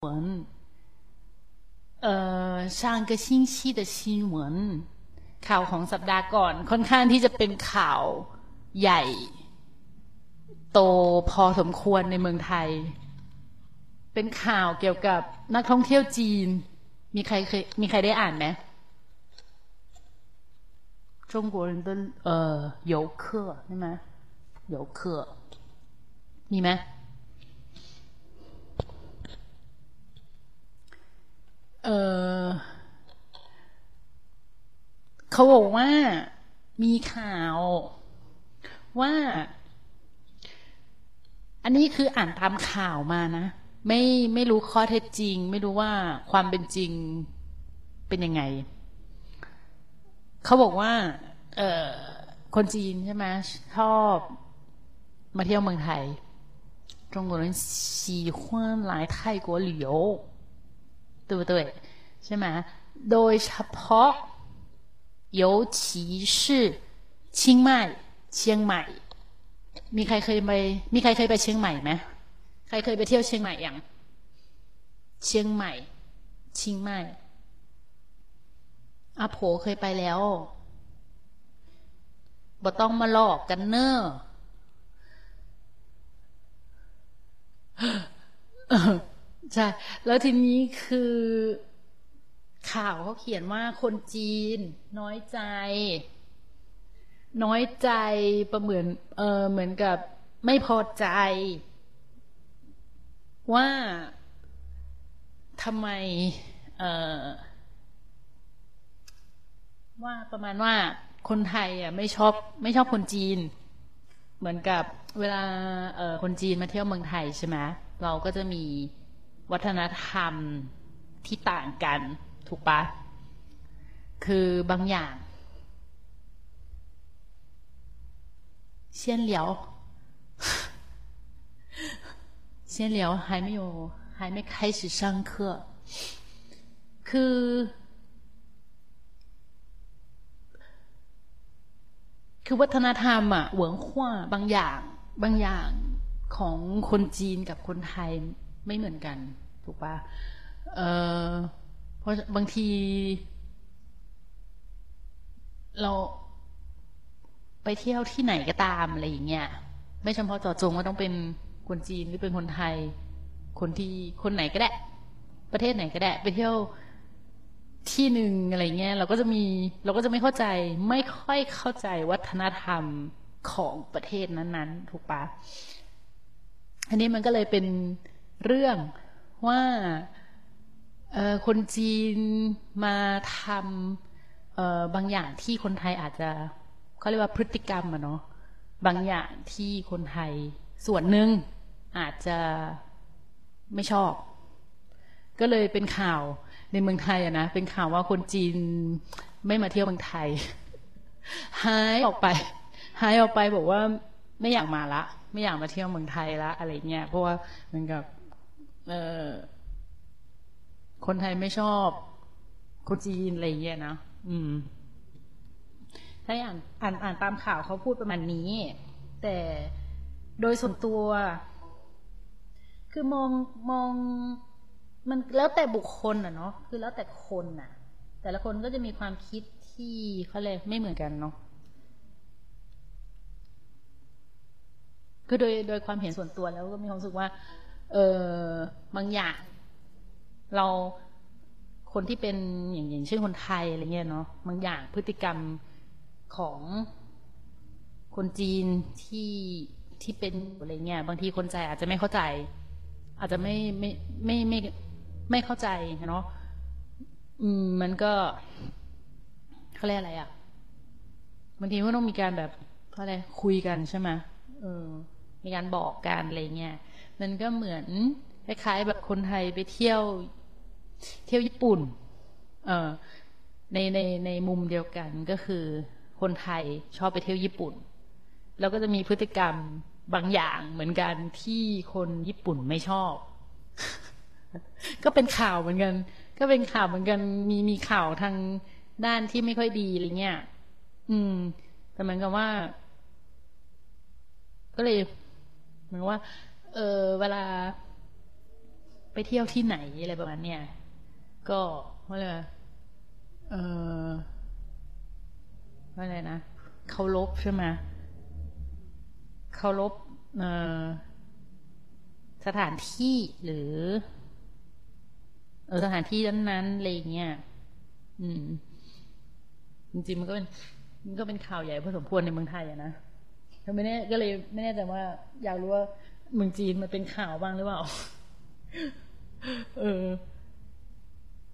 闻，呃，上个星期的新闻ข่าวของสัปดาห์ก่อน ค่อนข้างที่จะเป็นข่าวใหญ่ โตพอสมควรในเมืองไทย เป็นข่าวเกี่ยวกับนักท่องเที่ยวจีน มีใครเคยมีใครได้อ่านไหม中国人的呃游客ใช่ไหม游客มีไหม เออเขาบอกว่ามีข่าว ว่า อันนี้คืออ่านตามข่าวมานะ ไม่ไม่รู้ข้อเท็จจริง ไม่รู้ว่าความเป็นจริงเป็นยังไง เขาบอกว่า เออคนจีนใช่ไหมชอบมาเที่ยวเมืองไทย中国人喜欢来泰国旅游 对不对ใช่ไหมโดยเฉพาะ尤其是清迈เชียงใหม่ มีใครเคยไป มีใครเคยไปเชียงใหม่ไหมใครเคยไปเที่ยวเชียงใหม่ยังเชียงใหม่เชียงใหม่อาโผเคยไปแล้วบ่ต้องมาหลอกกันเนอะ ใช่ แล้วทีนี้คือข่าวเขาเขียนว่าคนจีน น้อยใจ น้อยใจประเหมือนเออเหมือนกับไม่พอใจ ว่าทำไมเออว่าประมาณว่าคนไทยอะไม่ชอบไม่ชอบคนจีน เหมือนกับเวลาเออคนจีนมาเที่ยวเมืองไทยใช่ไหมเราก็จะมี วัฒนธรรมที่ต่างกัน ถูกปะคือบางอย่าง先聊先聊还没有还没开始上课คือ คือวัฒนธรรมอะเหวิงขว้าบางอย่าง บางอย่างของคนจีนกับคนไทย ไม่เหมือนกัน ถูกปะเออเพราะบางที เราไปเที่ยวที่ไหนก็ตามอะไรอย่างเงี้ยไม่เฉพาะเจาะจงว่าต้องเป็นคนจีนหรือเป็นคนไทย คนที่คนไหนก็ได้ ประเทศไหนก็ได้ ไปเที่ยวที่หนึ่งอะไรเงี้ยเราก็จะมีเราก็จะไม่เข้าใจ ไม่ค่อยเข้าใจวัฒนธรรมของประเทศนั้นๆ ถูกปะอันนี้มันก็เลยเป็น เรื่องว่าคนจีนมาทำบางอย่างที่คนไทยอาจจะเขาเรียกว่าพฤติกรรมอะเนาะบางอย่างที่คนไทยส่วนหนึ่งอาจจะไม่ชอบ ก็เลยเป็นข่าวในเมืองไทยอะนะเป็นข่าวว่าคนจีนไม่มาเที่ยวเมืองไทยหายออกไปหายออกไปบอกว่าไม่อยากมาละ ไม่อยากมาเที่ยวเมืองไทยละอะไรเงี้ยเพราะว่าเหมือนกับ คนไทยไม่ชอบคนจีนอะไรเงี้ยนะอืม ถ้าอ่านอ่านอ่านตามข่าวเขาพูดประมาณนี้ แต่โดยส่วนตัว คือมองมอง มันแล้วแต่บุคคลอะเนาะคือแล้วแต่คนอะ แต่ละคนก็จะมีความคิดที่เขาเลยไม่เหมือนกันเนาะคือโดยโดยความเห็นส่วนตัวแล้วก็มีความรู้สึกว่า เออบางอย่าง เราคนที่เป็นอย่างอย่างเช่นคนไทยอะไรเงี้ยเนาะบางอย่างพฤติกรรมของคนจีนที่ที่เป็นอะไรเงี้ยบางทีคนใจอาจจะไม่เข้าใจ อาจจะไม่ไม่ไม่ไม่ไม่เข้าใจเนาะอืมมันก็เขาเรียกอะไรอะ่ะบางทีก็ต้องมีการแบบเขาอะไรคุยกันใช่ไหมเออมีการบอกกันอะไรเงี้ย มันก็เหมือนคล้ายๆแบบคนไทยไปเที่ยว เที่ยวญี่ปุ่น เออในในในมุมเดียวกันก็คือ คนไทยชอบไปเที่ยวญี่ปุ่น แล้วก็จะมีพฤติกรรมบางอย่างเหมือนกันที่คนญี่ปุ่นไม่ชอบ ก็เป็นข่าวเหมือนกัน ก็เป็นข่าวเหมือนกัน มีมีข่าวทางด้านที่ไม่ค่อยดีอะไรเงี้ย อืม แต่เหมือนกับว่า ก็เลยเหมือนว่า เออเวลา ไปเที่ยวที่ไหนอะไรประมาณเนี้ยก็ว่าอะไรเออว่าอะไรนะเคารพใช่ไหมเคารพเออสถานที่หรือ เออสถานที่นั้นๆอะไรเงี้ยอืม จริงๆมันก็เป็นมันก็เป็นข่าวใหญ่พอสมควรในเมืองไทยอะนะถ้าไม่แน่ก็เลยไม่แน่แต่ว่า อยากรู้ว่า เมืองจีนมันเป็นข่าวบ้างหรือเปล่า เออ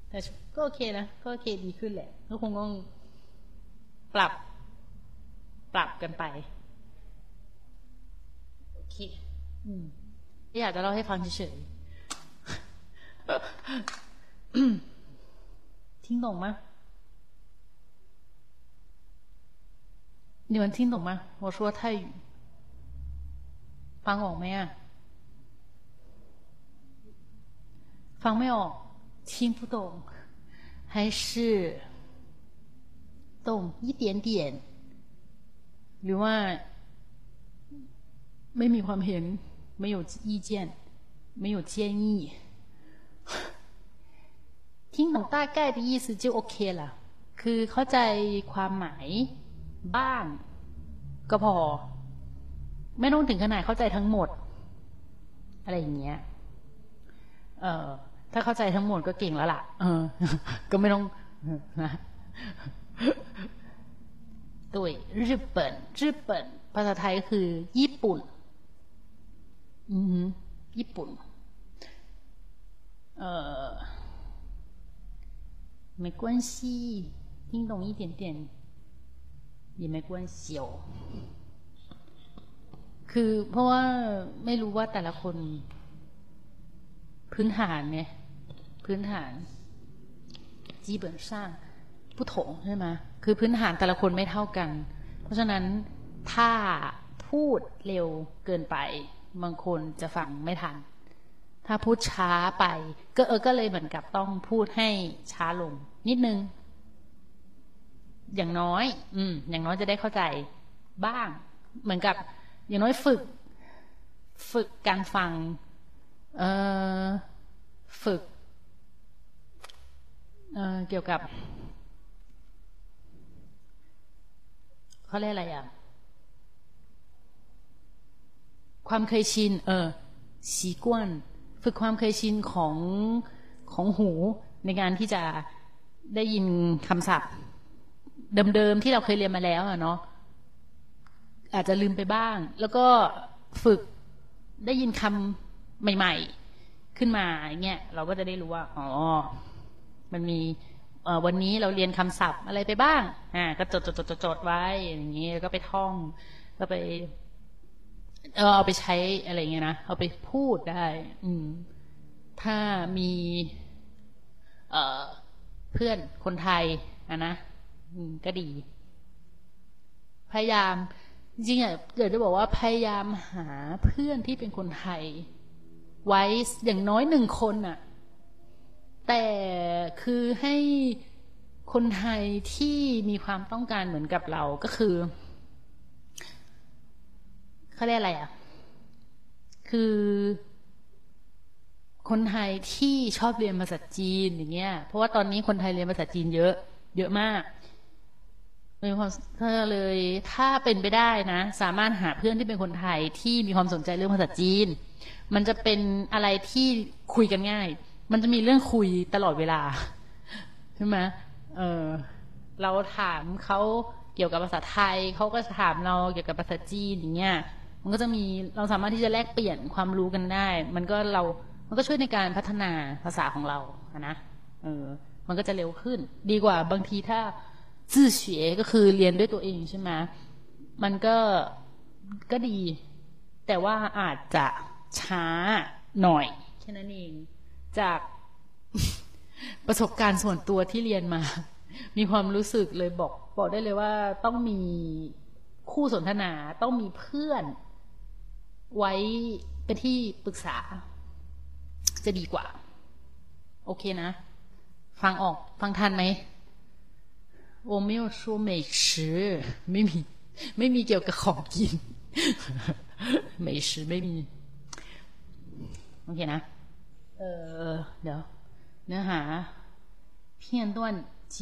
แต่ก็โอเคนะก็โอเคดีขึ้นแหละก็คงต้องปรับ ปรับกันไป โอเค อืมอยากจะเล่าให้ฟังเฉยๆ听懂吗？你们听懂吗？我说泰语， ฟังออกไหมอ่ะฟังไม่ออก听不懂还是懂一点点หรือว่าไม่มีความเห็น没有意见没有建议听懂大概的意思就 OK 了คือเข้าใจความหมายบ้าง ก็พอ ไม่ต้องถึงขนาดเข้าใจทั้งหมด อะไรอย่างเงี้ย เออถ้าเข้าใจทั้งหมดก็เก่งแล้วล่ะ เออ ก็ไม่ต้องนะด้ยญี่ปุ่นญี่ปุ่นภาษาไทยก็คือ ญี่ปุ่น อืมญี่ปุ่น เออไม่关系听懂一点点也没关系哦 คือเพราะว่าไม่รู้ว่าแต่ละคน พื้นฐานไงพื้นฐานจีเบิร์สร้างผู้ถงใช่ไหมคือพื้นฐานแต่ละคนไม่เท่ากัน เพราะฉะนั้นถ้าพูดเร็วเกินไป บางคนจะฟังไม่ทัน ถ้าพูดช้าไป ก็เออก็เลยเหมือนกับต้องพูดให้ช้าลง นิดนึง อย่างน้อย อืม อย่างน้อยจะได้เข้าใจบ้าง เหมือนกับ อย่างน้อยฝึก ฝึกการฟังเออฝึกเออเกี่ยวกับเขาเรียกอะไรอะความเคยชิน เออสีกวน ฝึกความเคยชินของของหูในการที่จะได้ยินคำศัพท์ เดิมๆที่เราเคยเรียนมาแล้วอะเนาะ อาจจะลืมไปบ้าง แล้วก็ฝึกได้ยินคำใหม่ ๆ ขึ้นมาอย่างเงี้ยเราก็จะได้รู้ว่าอ๋อมันมีวันนี้เราเรียนคำศัพท์อะไรไปบ้างอ่าก็จดจดจดจดไว้อย่างเงี้ยก็ไปท่องก็ไปเออเอาไปใช้อะไรเงี้ยนะเอาไปพูดได้ อืม ถ้ามี เออเพื่อนคนไทยอะนะก็ดี พยายาม จริงๆอะเดี๋ยวจะบอกว่าพยายามหาเพื่อนที่เป็นคนไทย ไว้อย่างน้อยหนึ่งคนอะ แต่คือให้คนไทยที่มีความต้องการเหมือนกับเราก็คือเขาเรียกอะไรอะ คือ คนไทยที่ชอบเรียนภาษาจีนอย่างเงี้ย เพราะว่าตอนนี้คนไทยเรียนภาษาจีนเยอะ เยอะมาก มีความถ้าเลยถ้าเป็นไปได้นะ สามารถหาเพื่อนที่เป็นคนไทยที่มีความสนใจเรื่องภาษาจีน มันจะเป็นอะไรที่คุยกันง่าย มันจะมีเรื่องคุยตลอดเวลาใช่ไหมเออเราถามเขาเกี่ยวกับภาษาไทยเขาก็ถามเราเกี่ยวกับภาษาจีนอย่างเงี้ยมันก็จะมีเราสามารถที่จะแลกเปลี่ยนความรู้กันได้ มันก็เรา มันก็ช่วยในการพัฒนาภาษาของเราอะนะเออมันก็จะเร็วขึ้น ดีกว่าบางทีถ้า จื่อเฉยก็คือเรียนด้วยตัวเองใช่ไหมมันก็ก็ดี แต่ว่าอาจจะช้าหน่อยแค่นั้นเอง จากประสบการณ์ส่วนตัวที่เรียนมา มีความรู้สึกเลยบอกบอกได้เลยว่าต้องมีคู่สนทนาต้องมีเพื่อน ไว้เป็นที่ปรึกษา จะดีกว่า โอเคนะ ฟังออกฟังทันไหม 我没有说美食ไม่มี ไม่มีเกี่ยวกับของกิน美食ไม่มี โอเคนะ เอ เออเดี๋ยว เนื้อหา片段九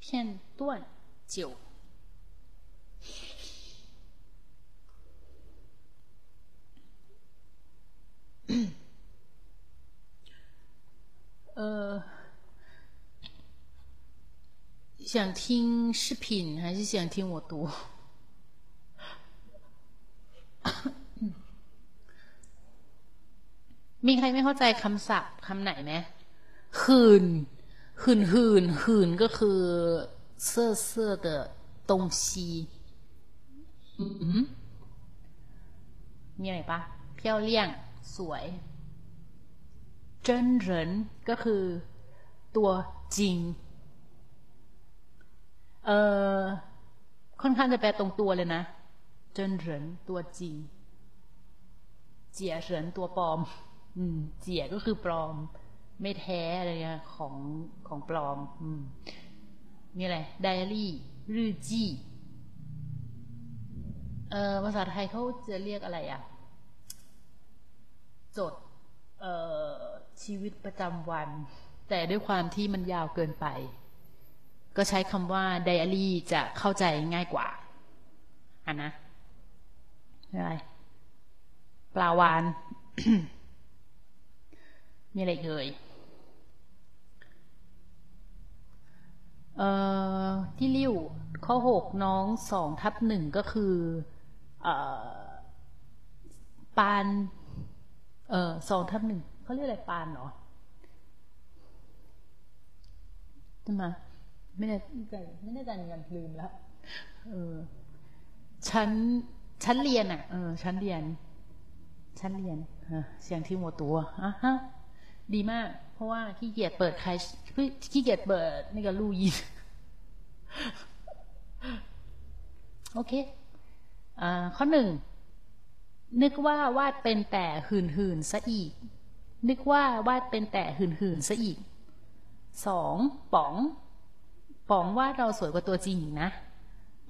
片段九。 呃，想听视频还是想听我读？มีใครไม่เข้าใจคำศัพท์คำไหนไหมหืนหืนหืนหืนก็คือเสื้อเสื้อ的东西อืมมีอะไรปะเพี้ยวเลี่ยง สวยเจิ้นเหรินก็คือตัวจริง เอ่อ ค่อนข้างจะแปลตรงตัวเลยนะ เจิ้นเหรินตัวจริง เจียเหรินตัวปลอม อืม เจียก็คือปลอม ไม่แท้อะไรเงี้ยของของปลอม อืมมีอะไรไดอารี่รือจี้เอ่อภาษาไทยเขาจะเรียกอะไรอะ จดเอชีวิตประจำวัน แต่ด้วยความที่มันยาวเกินไป ก็ใช้คำว่าไดอารี่จะเข้าใจง่ายกว่าอะนะอะไรปลาวาน มีอะไรเอ่ยเอ่อที่ริ้วข้อหกน้องสองทับหนึ่งก็คือ เอ่อปาน เออสองทับหนึ่งเขาเรียกอะไรปานเหรอใช่ไหมไม่แน่ใจไม่แน่ใจเหมือนกันลืมแล้วเออชั้นชั้นเรียนอะเออชั้นเรียน ชั้นเรียนเสียงที่หัวตัวอะฮะดีมาก เพราะว่าขี้เกียจเปิดใครขี้เกียจเปิดนี่ก็ลู่ยินโอเคอ่าข้อหนึ่ง นึกว่าวาดเป็นแต่หื่นหื่นซะอีก นึกว่าวาดเป็นแต่หื่นหื่นซะอีกสองป๋อง ป๋องวาดเราสวยกว่าตัวจริงอีกนะ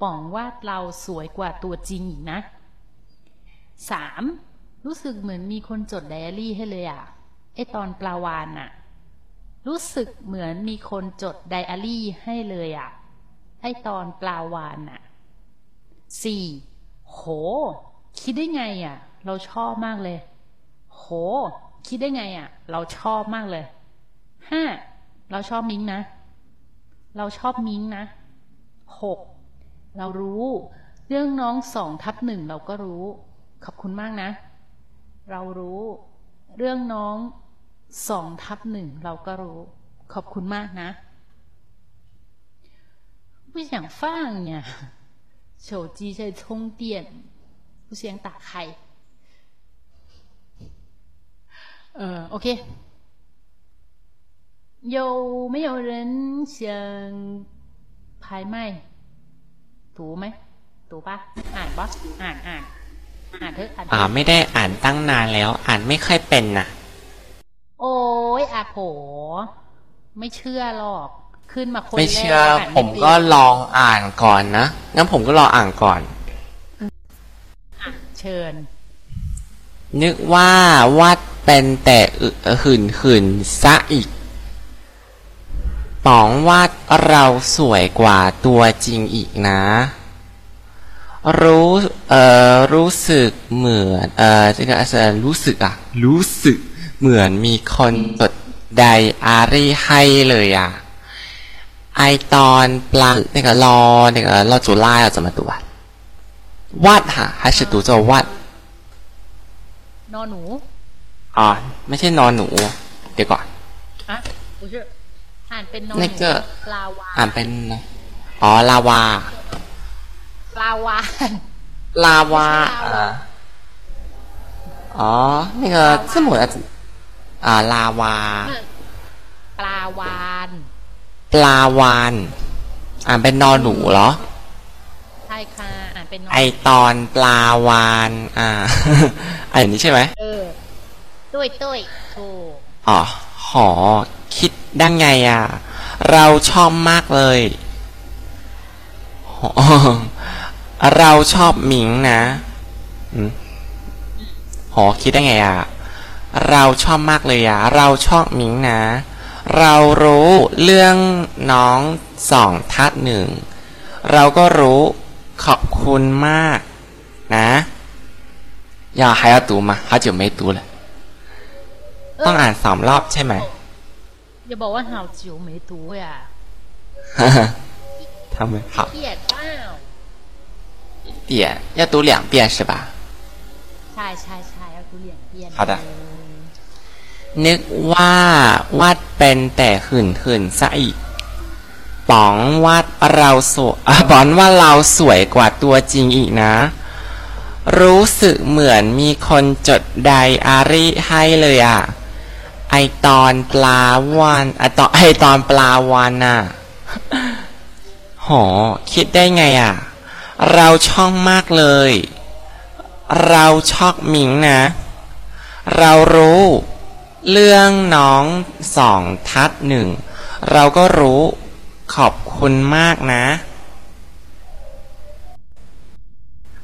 ป๋องวาดเราสวยกว่าตัวจริงอีกนะสามรู้สึกเหมือนมีคนจดไดอารี่ให้เลยอะไอตอนปลาวานอะรู้สึกเหมือนมีคนจดไดอารี่ให้เลยอะไอตอนปลาวานอะสี่โห คิดได้ไงอะ เราชอบมากเลย โห คิดได้ไงอะ เราชอบมากเลย ห้า เราชอบมิงนะ เราชอบมิงนะ หก เรารู้ เรื่องน้องสองทับหนึ่งเราก็รู้ ขอบคุณมากนะ เรารู้ เรื่องน้องสองทับหนึ่งเราก็รู้ ขอบคุณมากนะ不想放呀手机在充电 不想打开呃 OK 有没有人想拍麦读ไหม读ปะอ่านปะอ่านอ่านอ่านเถอะอ่านเถ อ่า อะ ไม่ได้อ่านตั้งนานแล้ว อ่านไม่ค่อยเป็นน่ะ โอ้ยอาโผไม่เชื่อหรอก ขึ้นมาคนแรก ไม่เชื่อ อ่าน ผม ไเป็น ก็ลองอ่านก่อนนะงั้นผมก็รออ่านก่อน อ่ะ เชิญ นึกว่าวัดเป็นแต่หื่นหื่นซะอีกป๋องวาดเราสวยกว่าตัวจริงอีกนะ รู้เออรู้สึกเหมือนเออจะกรรู้สึกอะ รู้สึกเหมือนมีคนกดไดอารี่ให้เลยอะไอตอนปลาเนี่ยก็รอเนี่ยก็รอจุฬาาจะมาตรวจ ด哈，还是读作วัด นอหนู อ๋อไม่ใช่นอนหนู เดี๋ยวก่อน อ่ะ不是อ่านเป็นนอห 那 นู 个 ปลาวา อ่านเป็น อ๋อ ลาวา ปลาวาน ลาวา ไม่ใช่ลาวา อ่าอ๋อ那个字母的อ่า ลาวา ปลาวาน ปลาวาน อ่านเป็นนอนหนูเหรอ ใช่ค่ะอ่าน เป็นนอไอตอนปลาวานอ่าอันนี้ใช่ไหมเออตุ้ยตุ้ยถูกอ๋อหอคิดได้ไงอะ เราชอบมากเลยเราชอบหมิงนะอืมโหคิดได้ไงอะ เราชอบมากเลยอะ เราชอบหมิงนะ เรารู้เรื่องน้องสองทัดหนึ่ง เราก็รู้ ขอบคุณมาก นะอย่าให้读吗好久没读了 เออ ต้องอ่านสามรอบใช่ไหม อย่าบอกว่าหาวจิ๋วไม่ตูอ่ะ 他们好 เกลียดเปล่า 点要读两遍是吧 ใช่ใช่ใช่เอาตัวเหลียงเปลี่ยน 好的 นึกว่าวาดเป็นแต่หื่นหื่นซะอีก ป๋องว่าเราสวยอะบอนว่าเราสวยกว่าตัวจริงอีกนะ รู้สึกเหมือนมีคนจดไดอารี่ให้เลยอะ ไอตอนปลาวานไอตอนไอตอนปลาวานน่ะโหคิดได้ไงอะ เราช่องมากเลย เราชอบหมิงนะ เรารู้ เรื่องน้องสองทัดหนึ่ง เราก็รู้ ขอบคุณมากนะ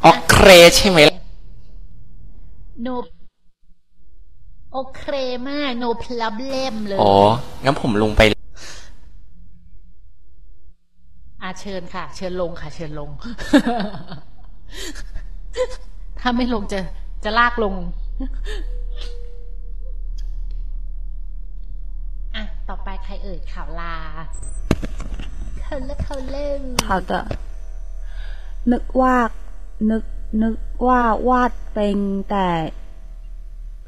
โอเคใช่ไหมล่ะโนโอเคมาก no problem เลยโอ้งั้นผมลงไป อาเชิญค่ะ เชิญลงค่ะ เชิญลง ถ้าไม่ลงจะจะลากลง อะ ต่อไปใครเอ่ยข่าวลา เขาเล่เขาเล่好的นึกว่า นึก นึกว่าวาดเป็นแต่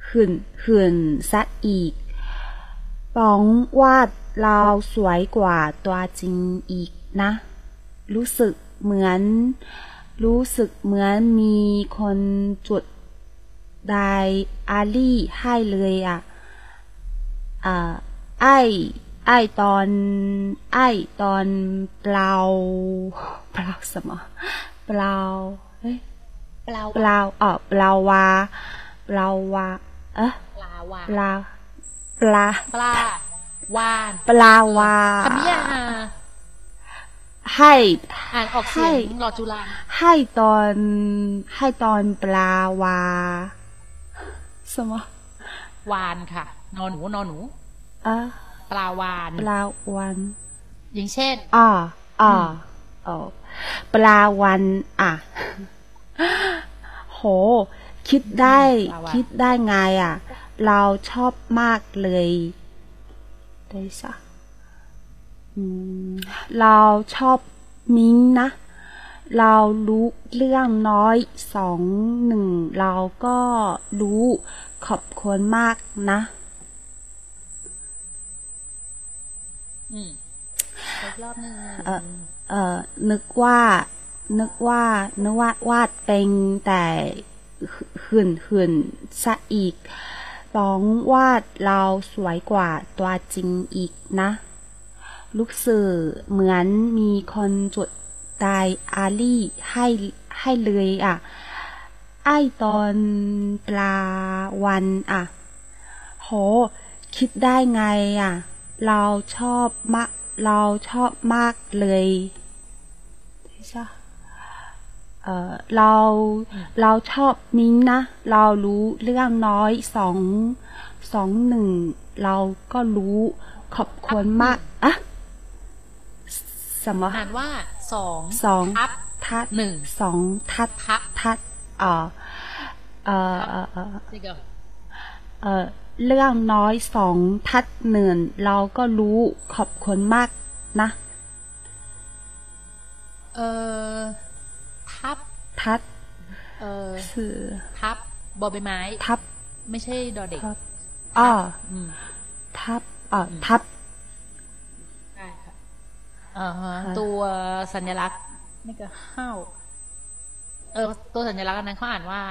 หื่นหื่นซะอีกป๋องวาดเราสวยกว่าตัวจริงอีกนะ รู้สึกเหมือน รู้สึกเหมือนมีคนจุดไดอารี่ให้เลยอะอ่าไอ ไอตอนไอตอนเปล่าเปล่า什么เปล่าเฮ้ยปล่าเปล่าอ๋อเปล่าวาเปล่าวาเอ๊ะปลาวาปลาปลาปลาวานปลาวาคำนี้อะให้อ่านออกเสียงหลอดจุฬาให้ตอนให้ตอนปลาวาสมวานค่ะ นอนหนูนอนหนูอะ ลาวานปลาวานอย่างเช่นอ่าอ่าโอ้ปลาวานอะโห คิดได้คิดได้ไงอะ เราชอบมากเลยได้สะเราชอบมิ้งนะ เรารู้เรื่องน้อยสองหนึ่ง เราก็รู้ขอบคุณมากนะ อีกรอบนึงเออเออนึกว่า นึกว่า นึกว่าวาดเป็นแต่หื่นหื่นซะอีกป้องวาดเราสวยกว่าตัวจริงอีกนะ ลูกสื่อเหมือนมีคนจุดไดอารี่ให้ให้เลยอะ ไอตอนปลาวันอะ โห คิดได้ไงอะ เราชอบมากเราชอบมากเลยใช่เออเราเราชอบมิ้งนะ เรารู้เรื่องน้อยสองสองหนึ่งเราก็รู้ขอบคุณมากอะสมอ่านว่าสองสองทับทัดหนึ่งสองทัดทับทัดเอ่อเอ่อเอ่อเอ่อนี่ก็ เอ่อเรื่องน้อยสองทัดหนึ่งเราก็รู้ขอบคุณมากนะ เออทับ ทัด เออสื่อทับบอใบไม้ ทับ ไม่ใช่ดอเด็กทับอ้ออืมทับอ่อทับใช่ค่ะอ่าฮะค่ะตัวสัญลักษณ์นี่ก็ห้าวเออตัวสัญลักษณ์อันนั้นเขาอ่านว่า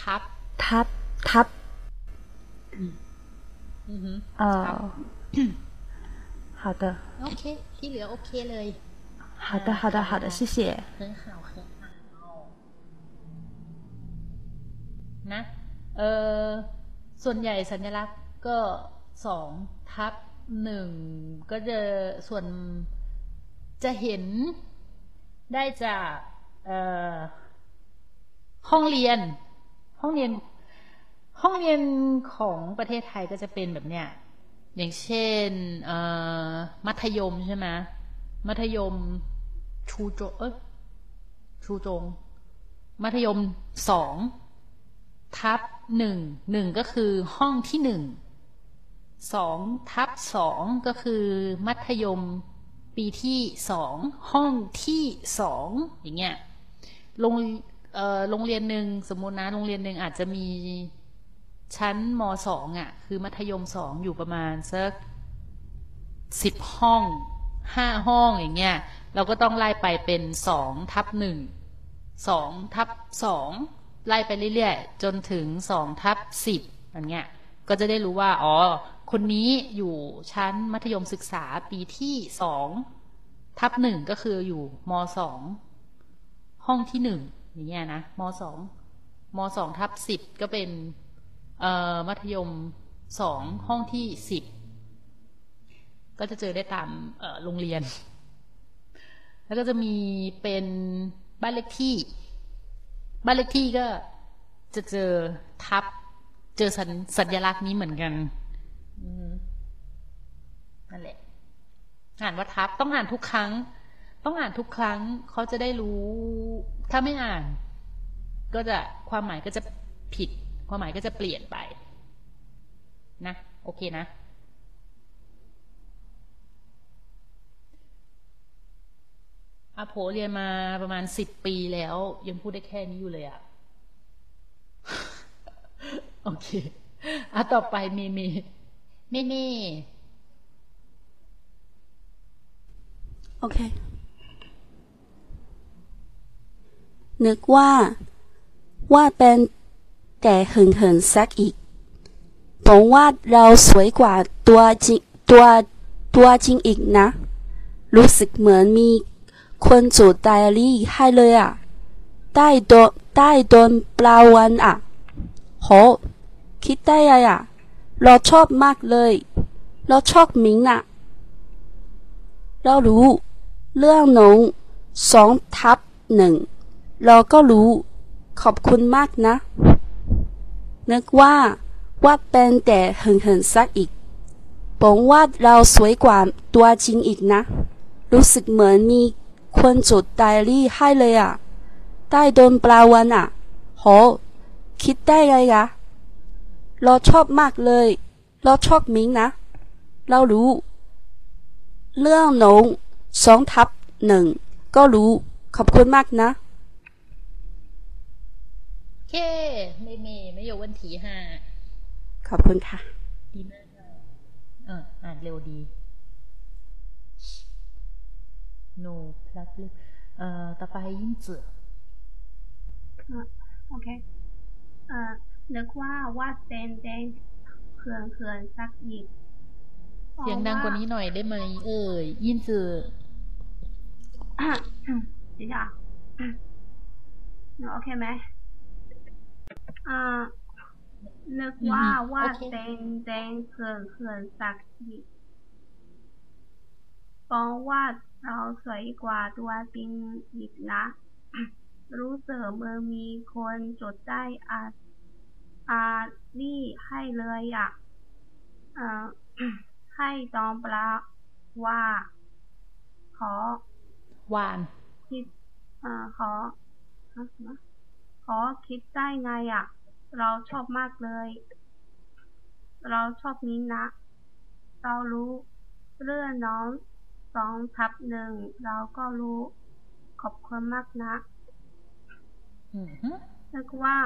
ทับ ทับ ทับ อือฮึ เอ่ ทั อบ 好的 โอเค ที่เหลือโอเคเลย 好的好的好的谢谢 เฮ้ยข่าวเฮ้ยข่าวนะ เออ ส่วนใหญ่สัญลักษณ์ก็สองทับหนึ่งก็จะส่วนจะเห็น ได้จากเอ่อห้องเรียน ห้องเรียน ห้องเรียนของประเทศไทยก็จะเป็นแบบเนี้ยอย่างเช่นเอ่อมัธยมใช่ไหมมัธยมชูโจเอยชูจง มัธยมสองทับหนึ่งหนึ่งก็คือห้องที่หนึ่งสองทับสองก็คือมัธยมปีที่สองห้องที่สองอย่างเงี้ยโรงเอ่อโรงเรียนหนึ่งสมมุตินะโรงเรียนหนึ่งอาจจะมี ชั้นมสองอะ คือมัธยมสองอยู่ประมาณสักสิบห้องห้าห้องอย่างเงี้ย เราก็ต้องไล่ไปเป็นสองทับหนึ่งสองทับสองไล่ไปเรื่อยๆ จนถึงสองทับสิบอย่างเงี้ย ก็จะได้รู้ว่า อ๋อ คนนี้อยู่ชั้นมัธยมศึกษาปีที่สองทับหนึ่งก็คืออยู่มสองห้องที่หนึ่งอย่างเงี้ยนะมสองมสองทับสิบก็เป็น มัธยมสองห้องที่สิบก็จะเจอได้ตามเอ่อโรงเรียน แล้วก็จะมีเป็นบ้านเลขที่ บ้านเลขที่ก็จะเจอทับ เจอสัญสญลักษณ์นี้เหมือนกันนั่นแหละ อ่านว่าทับต้องอ่านทุกครั้ง ต้องอ่านทุกครั้งเขาจะได้รู้ ถ้าไม่อ่าน ก็จะความหมายก็จะผิด ความหมายก็จะเปลี่ยนไป นะ โอเคนะ อาโผเรียนมาประมาณสิบปีแล้ว ยังพูดได้แค่นี้อยู่เลยอะโอเคอะต่อไปมเมเมเน่โอเค นึกว่า ว่าเป็น แต่หึงหึงสักอีกผมว่าเราสวยกว่าตัวจริงตัวตัวจริงอีกนะ รู้สึกเหมือนมีคนจดไดอารี่ให้เลยอะ ได้โดนได้โดนปลาวันอะ โห คิดได้ไงอะ เราชอบมากเลย เราชอบมิงอะ เรารู้ เรื่องหนงสองทับหนึ่ง เราก็รู้ ขอบคุณมากนะ นึกว่า ว่าเป็นแต่หึงหึงสักอีกผมว่าเราสวยกว่าตัวจริงอีกนะ รู้สึกเหมือนมีคนจดไดารี่ให้เลยอะได้โดนปลาวันอะ โห คิดได้ไงกะเราชอบมากเลย เราชอบมิงนะ เรารู้ เรื่องหนงสองทับหนึ่งก็รู้ ขอบคุณมากนะ เค ไม่เมไม่โยวันถีห้าขอบคุณค่ะ ดีมากเอออ่านเร็วดี no plug เอ่อต่อไปยิ่งจือโอเคเอ่อนึกว่าว่าเดนเดนเขื่อนเขื่อนซักอีกเสียงดังกว่านี้หน่อยได้ไหม เอ่ยยิ่งจือจริงอะโอเคไหม อ่านึกว่าวาดเป็นแดงเขื่อนเขื่อนสักอีกปองวาดเราสวยกว่าตัวจริงอีกนะ รู้สึกเมื่อมีคนจดได้อาอาลี่ให้เลยอะเอ่อให้ตอมปลาว่า ขอวานคิดเอ่อขอฮะนะขอคิดได้ไงอะ เราชอบมากเลย เราชอบนี้นะ เรารู้เรื่องน้องสองทับหนึ่งเราก็รู้ ขอบคุณมากนะอือฮึนึกว่า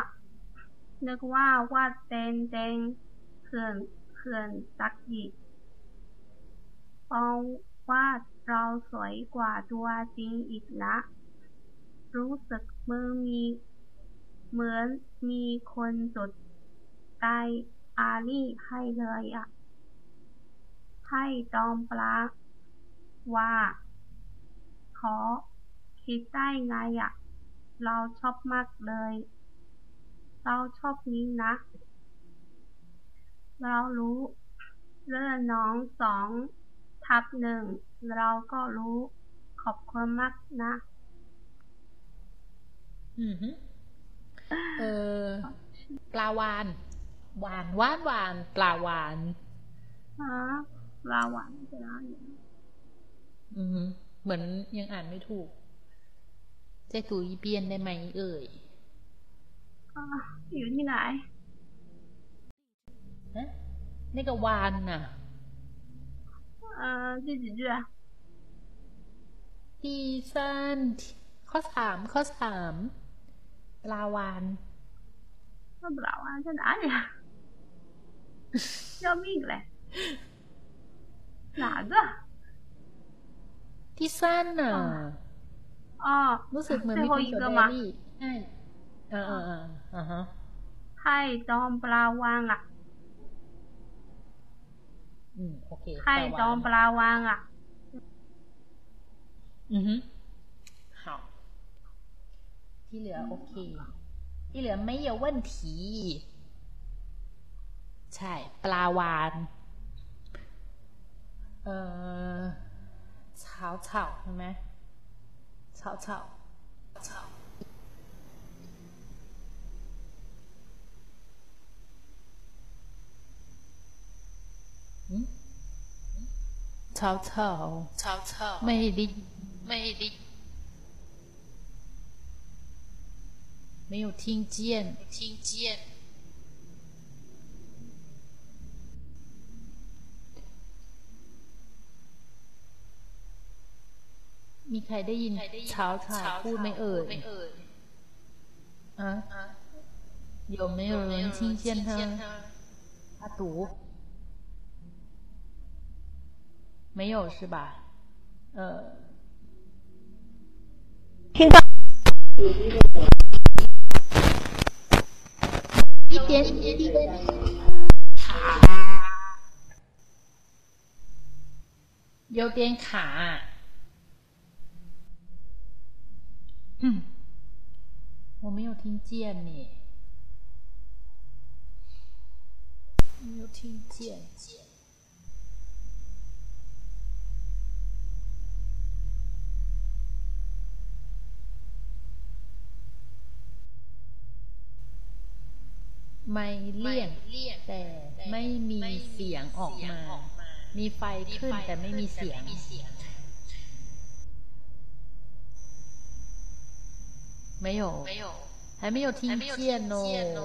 นึกว่าวาดเป็นแดงเขื่อนเขื่อนสักอีกปองวาดเราสวยกว่าตัวจริงอีกนะ รู้สึกมือมี เหมือนมีคนจดใต้อาลี่ให้เลยอะให้ตอมปลาว่า ขอ คิดได้ไงอะเราชอบมากเลย เราชอบนี้นะ เรารู้เรื่องน้องสองทับหนึ่ง เราก็รู้ขอบคุณมากนะ อือฮึ เออ ปลาวาน หวานหวานหวานปลาวาน 啊，拉完在哪里？ อือฮึเหมือนยังอ่านไม่ถูกเจะตุยเปียนได้ไหมเอ่ย 啊，อยู่ที่ไหน ฮะนี่ก็วานน่ะ 呃，第几句？ ที่สั้นข้อสามข้อสาม Pelawan. Oh, pelawan sana ada. Comik lah. Nak ada. Di sana. Oh. รู้สึกเหมือนมีคนจดไดอานี้ใช่เออเออเออฮะให้จอมปลาวางอะ อืมโอเคให้จอมปลาวางอะ อือฮึ ที่เหลือโอเค ที่เหลือไม่有问题ใช่ ปลาวานเอ่อ草草ใช่ไหม草草草嗯草草草草ไม่ได้ ไม่ได้ 没有听见听见 มีใครได้ยินเช้าเช้าพูดไหม่เอ่ย ไม่เอ่ย อ่ะ อ่ะ 有没有人听见他阿读没有是吧呃听到 一点卡。有点卡。嗯我没有听见你。没有听见。 ไม่เลี่ยง เลี่ยง แต่ไม่มีเสียงออกมา มีไฟขึ้นแต่ไม่มีเสียง 没有，没有还没有听还没有见哦。见哦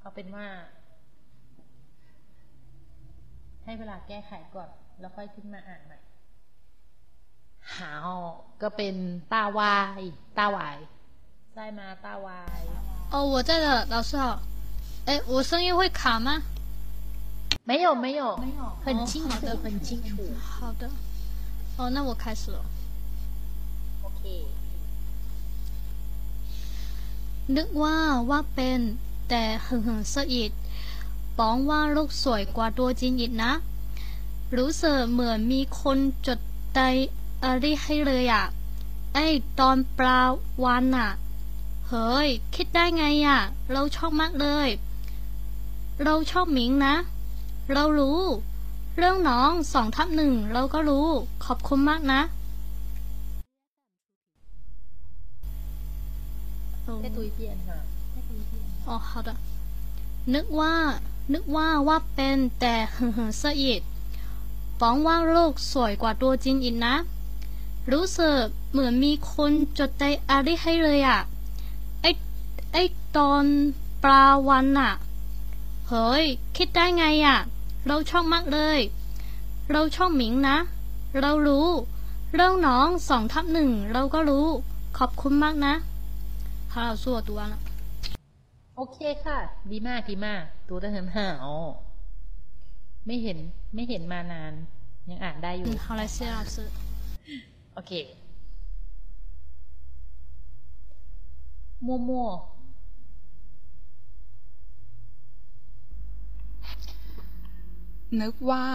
เอาเป็นว่า ให้เวลาแก้ไขก่อน แล้วค่อยขึ้นมาอ่านใหม่ หาวก็เป็นตาวาย ตาวายใช่มาตาวาย 哦，我在的，老师好。哎，我声音会卡吗？没有没有没有，很清楚哦好的很清楚。好的。哦，那我开始了。 OK， นึกว่าว่าเป็น แต่หึงหึงซะอีกป้องว่าลูกสวยกว่าตัวจริงอีกนะ รู้สึกเหมือนมีคนจดได เอะไรให้เลยอะ่ะ ไอ้ตอนปลาวันอะ่ะ เฮ้ย คิดได้ไงอะ่ะ เราชอบมากเลย เราชอบหมิงนะ เรารู้ เรื่องน้องสองทับหนึ่งเราก็รู้ ขอบคุณมากนะได้ตุยเปลี่ยนค่ะอ๋อ好的นึกว่า นึกว่าว่าเป็นแต่เฮ่อเฮ่อเสียอีกป้องว่าโลกสวยกว่าตัวจริงอีกนะ รู้สึกเหมือนมีคนจดไดอารี่ให้เลยอ่ะ ไอไอตอนปลาวันอ่ะ เฮ้ย คิดได้ไงอ่ะ เราชอบมากเลย เราชอบหมิงนะ เรารู้ เรื่องน้องสองทับหนึ่งเราก็รู้ ขอบคุณมากนะ好老师我读完了 โอเคค่ะ ดีมากดีมากดูได้很好ไม่เห็นไม่เห็นมานาน ยังอ่านได้อยู่ 嗯，好嘞，谢谢老师。 โอเคมัวมัวนึกว่า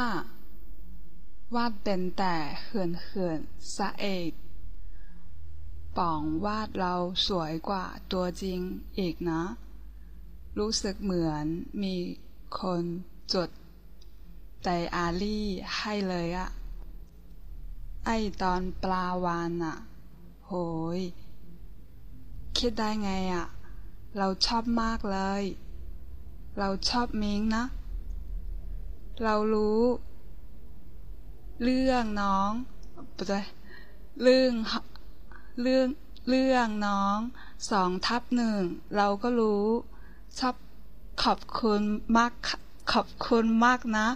วาดเป็นแต่เขื่อนเขื่อนซะเอกป๋องวาดเราสวยกว่าตัวจริงอีกนะ รู้สึกเหมือนมีคนจดไดอารี่ให้เลยอะ ไอตอนปลาวานอะโหย คิดได้ไงอะเราชอบมากเลย เราชอบมิงนะ เรารู้ เรื่องน้องปะเรื่องเรื่องเรื่องน้องสองทับหนึ่งเราก็รู้ ชอบขอบคุณมากขอบคุณมากนะ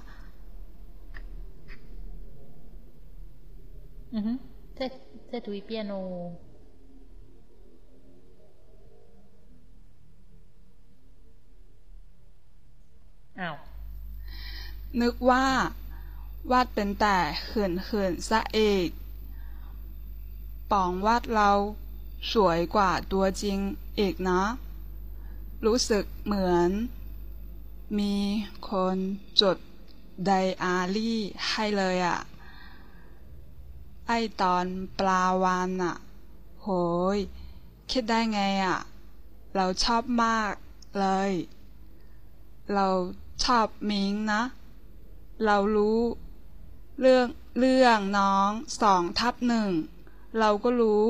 Mhm. Setuji piano. Ow. นึกว่า วาดเป็นแต่เขินเขินซะเอกปองวาดเราสวยกว่าตัวจริงเอกนะ รู้สึกเหมือน มีคนจดไดอารี่ให้เลยอะ่ะ ไอตอนปลาวานอะ่ะโหย คิดได้ไงอะ่ะเราชอบมากเลย เราชอบมิงนะ เรารู้ เรื่องเรื่องน้องสองทับหนึ่ง เราก็รู้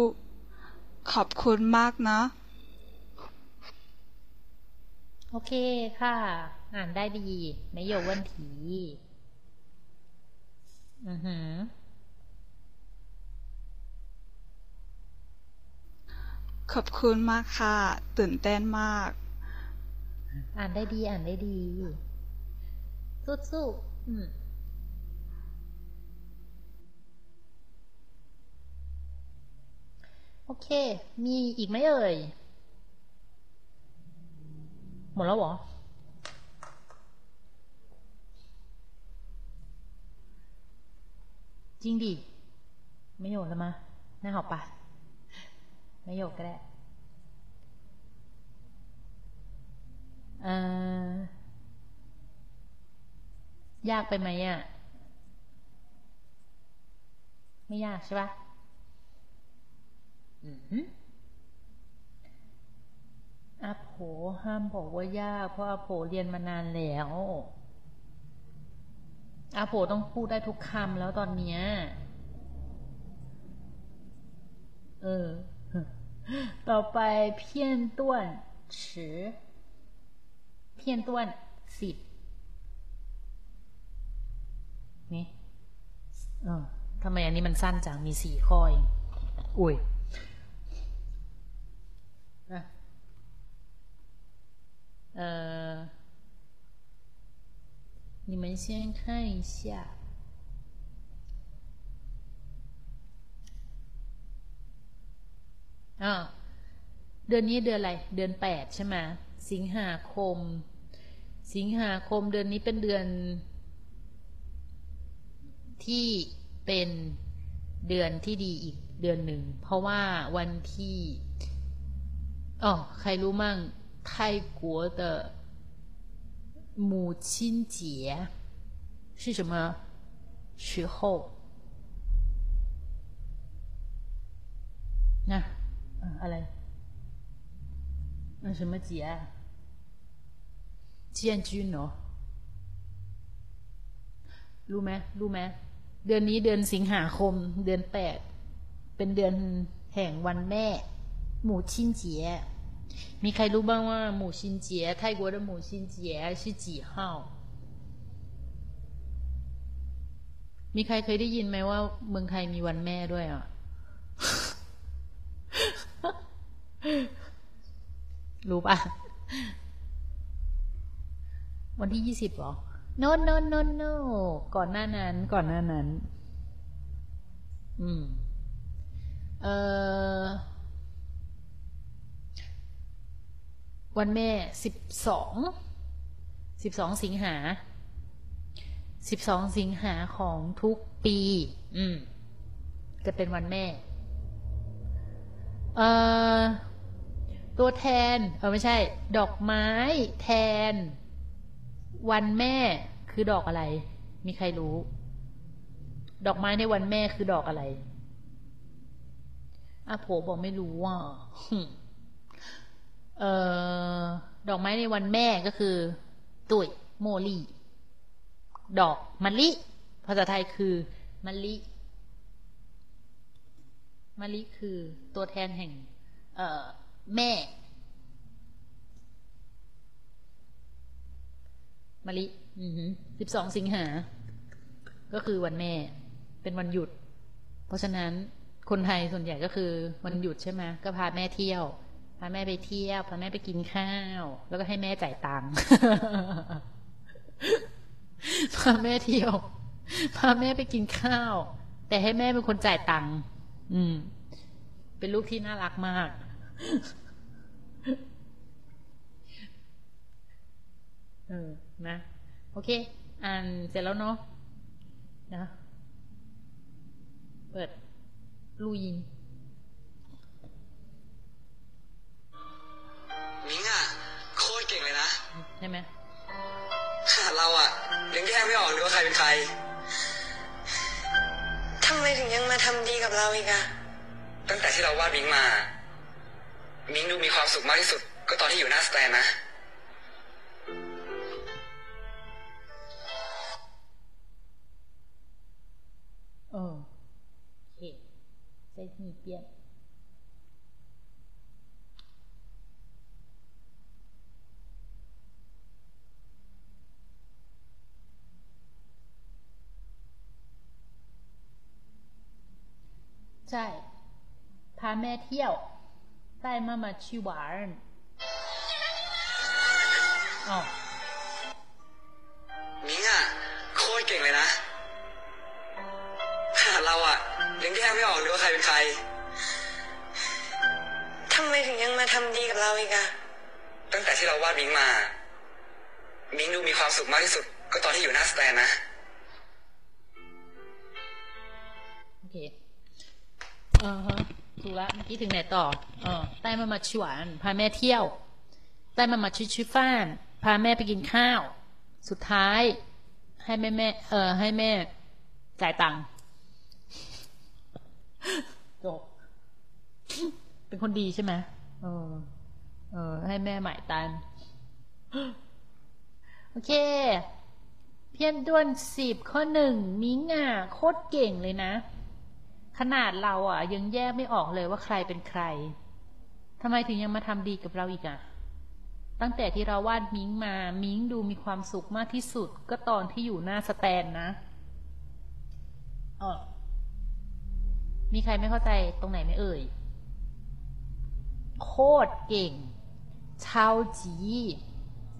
ขอบคุณมากนะ โอเคค่ะ อ่านได้ดีไม่โยวันถี อือหือ ขอบคุณมากค่ะ ตื่นเต้นมาก อ่านได้ดีอ่านได้ดี สู้ๆอืมโอเค มีอีกไหมเอ่ย หมดแล้วเหรอ จริงดิ ไม่โยนแล้วมะน่าหอบปะ ไม่โยกก็ได้เอ่อยากไปไหมอะ ไม่ยากใช่ปะอือหืออาโผห้ามบอกว่ายากเพราะอาโผเรียนมานานแล้วอาโผต้องพูดได้ทุกคำแล้วตอนเนี้ย เออ ต่อไปเพี้ยนต้วนฉเพี้ยนต้วนสิบนี่เออทำไมอันนี้มันสั้นจัง มีสี่ข้อเองอุ้ยอ่ะ呃，你们先看一下。 อ่าเดือนนี้เดือนอะไร เดือนแปดใช่ไหมสิงหาคม สิงหาคมเดือนนี้เป็นเดือน ที่เป็นเดือนที่ดีอีกเดือนหนึ่ง เพราะว่าวันที่อ๋อใครรู้มั่ง泰国的母亲节是什么时候？那，嗯， อะไร那什么节啊？建军เหรอรู้ไหมรู้ไหมเดือนนี้เดือนสิงหาคม เดือนแปดเป็นเดือนแห่งวันแม่หมู่ชินเจียมีใครรู้บ้างว่าหมู่ชินเจียไท国的หมู่ชินเจีย是几号มีใครเคยได้ยินไหมว่าเมืองไทยมีวันแม่ด้วยอ่ะ รู้ปะวันที่ยี่สิบหรอ no no no no ก่อนหน้านั้น ก่อนหน้านั้น อืม เอ่อวันแม่สิบสอง สิบสองสิงหา สิบสองสิงหาของทุกปี อืม จะเป็นวันแม่ เอ่อ ตัวแทนเออไม่ใช่ ดอกไม้แทน วันแม่คือดอกอะไร มีใครรู้ ดอกไม้ในวันแม่คือดอกอะไรอาโผบอกไม่รู้ว่าเออดอกไม้ในวันแม่ก็คือ ตุยโมลีดอกมะลิ ภาษาไทยคือมะลิมะลิคือตัวแทนแห่ง เอ่อ แม่ มะลิสิบสองสิงหา ก็คือวันแม่ เป็นวันหยุด เพราะฉะนั้นคนไทยส่วนใหญ่ก็คือวันหยุดใช่ไหมก็พาแม่เที่ยว พาแม่ไปเที่ยว พาแม่ไปกินข้าว แล้วก็ให้แม่จ่ายตังค์พาแม่เที่ยว พาแม่ไปกินข้าว แต่ให้แม่เป็นคนจ่ายตังค์อืม เป็นลูกที่น่ารักมาก เออ นะ โอเค อ่านเสร็จแล้วเนาะ นะ เปิดลูยินมิงอะ โคตรเก่งเลยนะ ใช่ไหม เราอะยังแยกไม่ออกเลยว่าใครเป็นใคร ทำไมถึงยังมาทำดีกับเราอีกอะตั้งแต่ที่เราวาดมิงมา มิ้งดูมีความสุขมากที่สุด ก็ตอนที่อยู่หน้าสแตนนะเออโอเคใส่หีเปลี่ยนใช่ พาแม่เที่ยว 带妈妈去玩อ๋อ มิงอ่ะ โคตรเก่งเลยนะ เราอ่ะ ยังแยกไม่ออกเลยว่าใครเป็นใคร ทำไมถึงยังมาทำดีกับเราอีกอะ ตั้งแต่ที่เราวาดมิงมา มิงดูมีความสุขมากที่สุด ก็ตอนที่อยู่หน้าสแตนนะ โอเคเออฮะ ถูแล้วเมื่อกี้ถึงไหนต่อเออไต้มามาชวนพาแม่เที่ยวไต้มามาชิชิฟ้านพาแม่ไปกินข้าว สุดท้าย ให้แม่แม่เออให้แม่ จ่ายตังค์จบเป็นคนดีใช่ไหมเออ เออ ให้แม่หมายตัน โอเค เพี้ยนด้วนสิบข้อหนึ่งมิงอะโคตรเก่งเลยนะ ขนาดเราอะ ยังแยกไม่ออกเลยว่าใครเป็นใคร ทำไมถึงยังมาทำดีกับเราอีกอะ ตั้งแต่ที่เราวาดมิงมา มิงดูมีความสุขมากที่สุด ก็ตอนที่อยู่หน้าสแตนนะอ๋อมีใครไม่เข้าใจตรงไหนไหมเอ่ย โคตรเก่ง ชาวจี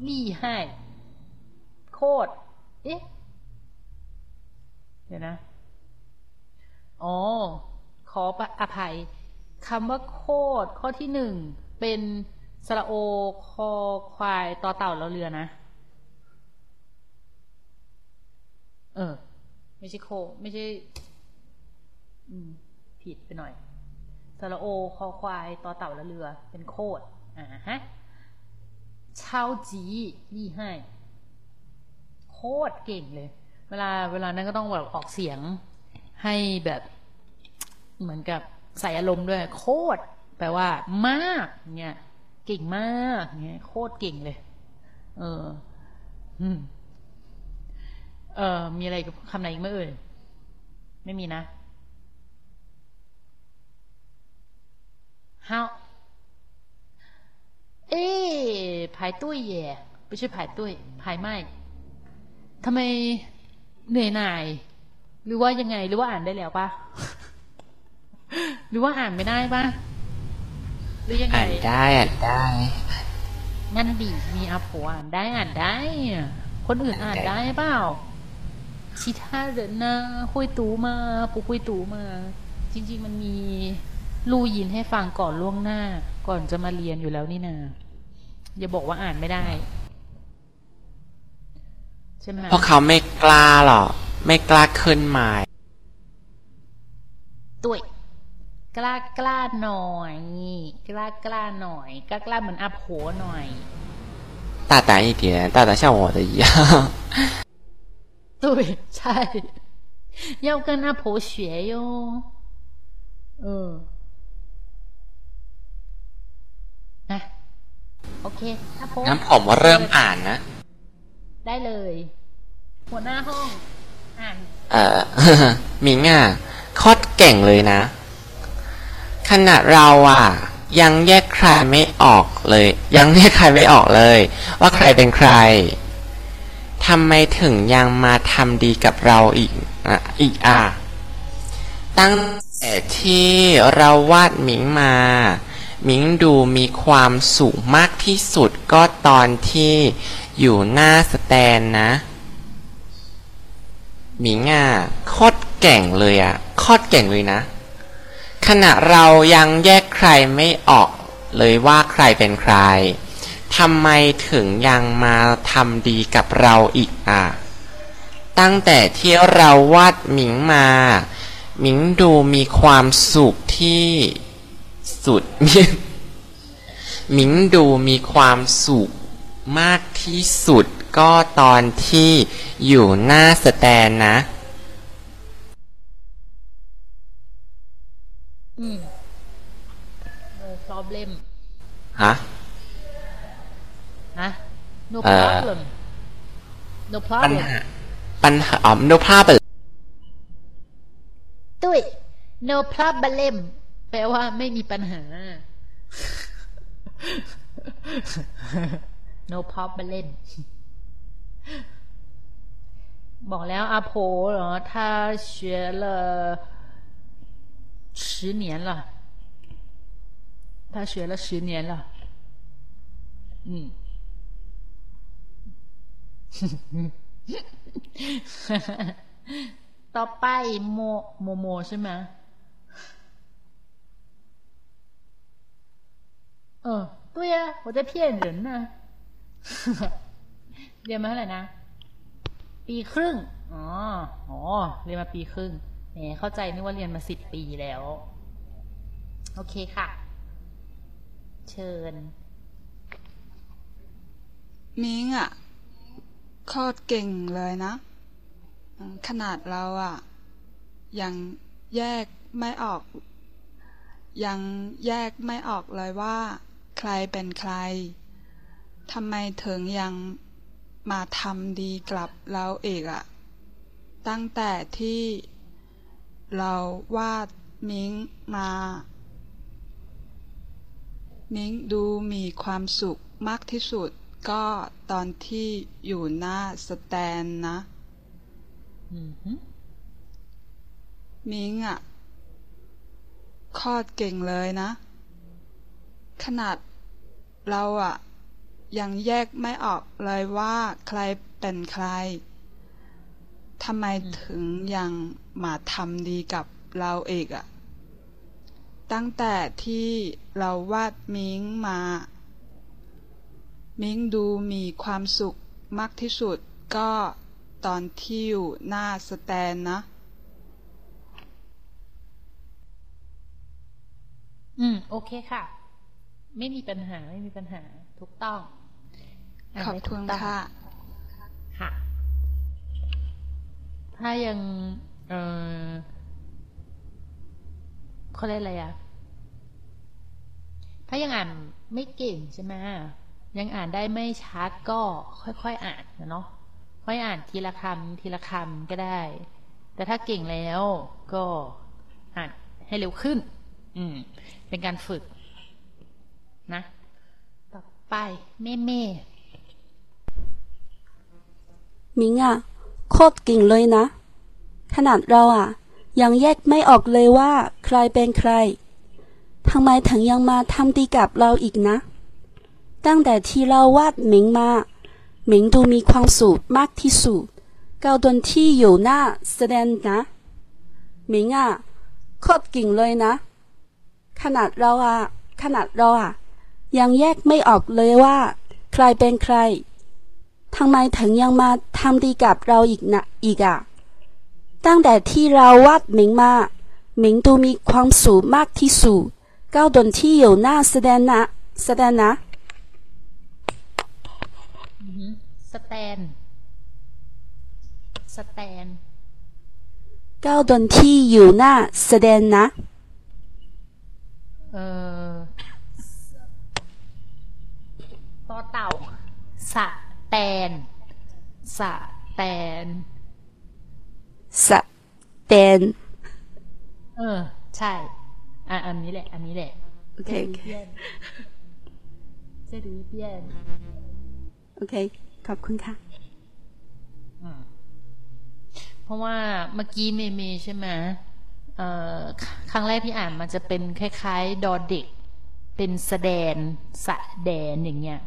ลี่ให้ โคตร เอ๊ะ เดี๋ยวนะ อ๋อ ขออภัยคำว่าโคดข้อที่หนึ่งเป็นสระโอคอควายต่อเต่าแล้วเรือนะ เออ ไม่ใช่โค ไม่ใช่ผิดไปหน่อยสระโอคอควายต่อเต่าแล้วเรือ เป็นโคดอ่าฮะชาวจีนี่ให้โคดเก่งเลย เวลาเวลานั้นก็ต้องแบบออกเสียง ให้แบบเหมือนกับใส่อารมณ์ด้วย โคตรแปลว่า มากเนี่ยเก่งมากเนี่ยโคตรเก่งเลย เออมเออมีอะไรกับคำไหนอีกไหมเอ่ยไม่มีนะ how เอ๊ผายตุ้ยแย่ไม่ใช่ผายตุ้ยผายไม่ทำไมเหนื่อยหน่าย หรือว่ายังไง หรือว่าอ่านได้แล้วปะหรือว่าอ่านไม่ได้ปะหรือยังไงอ่านได้อ่านได้งั้นดีมีอาผัวอ่านได้อ่านได้ คนอื่นอ่านได้เปล่าชิท่าเดินนะคุยตูมาปุคุยตูมา จริง ๆ มันมีลูยินให้ฟังก่อนล่วงหน้า ก่อนจะมาเรียนอยู่แล้วนี่นาอย่าบอกว่าอ่านไม่ได้เพราะเขาไม่กล้าหรอ ไม่กล้าขึ้นไม้ ตุ้ยกล้ากล้าหน่อย กล้ากล้าหน่อย กล้ากล้าเหมือนอาโผหน่อย 大胆一点，大胆像我的一样。 ตุ้ยใช่ 要跟阿婆学哟เออนะโอเคอาโผ งั้นผมเริ่มอ่านนะ ได้เลย หัวหน้าห้อง อ่าน เอ่อมิงอะโคตรเก่งเลยนะ ขนาดเราอะ ยังแยกใครไม่ออกเลย ยังแยกใครไม่ออกเลย ว่าใครเป็นใครทำไมถึงยังมาทำดีกับเราอีกอะอีกอะตั้งแต่ที่เราวาดหมิงมา มิงดูมีความสุขมากที่สุดก็ตอนที่อยู่หน้าสแตนนะ หมิงอะโคตรเก่งเลยอะโคตรเก่งเลยนะ ขณะเรายังแยกใครไม่ออกเลยว่าใครเป็นใครทำไมถึงยังมาทำดีกับเราอีกอะ ตั้งแต่ที่เราวาดหมิงมา หมิงดูมีความสุขที่สุดหมิงดูมีความสุขมากที่สุด ก็ตอนที่อยู่หน้าสแตนนะ อืม no problem ฮะ ฮะ no เอ่อ problem no ปัญ problem หาปัญหาอ๋อ no problem ตุ้ย no problem แปลว่าไม่มีปัญหา no problem บอกแล้วอาโผเหรอ他学了十年了他学了十年了嗯 ต่อไปโมโมโมใช่ไหมเออ对呀我在骗人呢 เรียนมาเท่าไหร่นะ ปีครึ่ง อ๋ออ๋อเรียนมาปีครึ่งแหมเข้าใจนึกว่าเรียนมาสิบปีแล้ว โอเคค่ะ เชิญ มิงอะโคตรเก่งเลยนะ ขนาดเราอะ ยังแยกไม่ออก ยังแยกไม่ออกเลยว่า ใครเป็นใครทำไมถึงยัง มาทำดีกับเราเอกอะตั้งแต่ที่เราวาดมิงมา มิ้งดูมีความสุขมากที่สุดก็ตอนที่อยู่หน้าสแตนนะอือฮึมิ้งอะโคตรเก่งเลยนะ ขนาดเราอะ ยังแยกไม่ออกเลยว่าใครเป็นใครทำไมถึงยังมาทำดีกับเราเอกอะตั้งแต่ที่เราวาดมิงมา มิงดูมีความสุขมากที่สุดก็ตอนที่อยู่หน้าสแตนนะ อืม โอเคค่ะ ไม่มีปัญหาไม่มีปัญหา ถูกต้อง ขอบได้คุถูณกต้องค่ะค่ะ ถ้ายัง เออเขาเรียกอะไรอะถ้ายังอ่านไม่เก่งใช่ไหมยังอ่านได้ไม่ชัดก็ค่อยๆอ่านนะเนาะค่อยอ่านทีละคำทีละคำก็ได้ แต่ถ้าเก่งแล้วก็อ่านให้เร็วขึ้น อืม เป็นการฝึก นะ ต่อไปเม่เม่ มิงอะโคตรเก่งเลยนะ ขนาดเราอะยังแยกไม่ออกเลยว่าใครเป็นใครทำไมถึงยังมาทำดีกับเราอีกนะ ตั้งแต่ที่เราวาดหมิงมาหมิงดูมีความสุขมากที่สุดก็ตอนที่อยู่หน้าแสดงนะหมิงอะโคตรเก่งเลยนะ ขนาดเราอะขนาดเราอะยังแยกไม่ออกเลยว่า ใครเป็นใคร ทำไมถึงยังมาทำดีกับเราอีกนะอีกอะตั้งแต่ที่เราวาดหมิงมาหมิงดูมีความสุขมากที่สุดก็ตอนที่อยู่หน้าแสดงนะแสดงนะสแตนสแตนก็ตอนที่อยู่หน้าแสดงนะเออต่อเต่าสะ แตน สะแตแตนสแตน เออ ใช่ อะ อันนี้แหละ อันนี้แหละ โอเคโอเคเจดูเปียน โอเค ขอบคุณค่ะอืมเพราะว่าเมื่อกี้เมเมใช่ไหมเอ่อคครั้งแรกที่อ่านมันจะเป็นคล้ายๆ ดอเด็ก เป็นสแดน สะแดนอย่างเงี้ย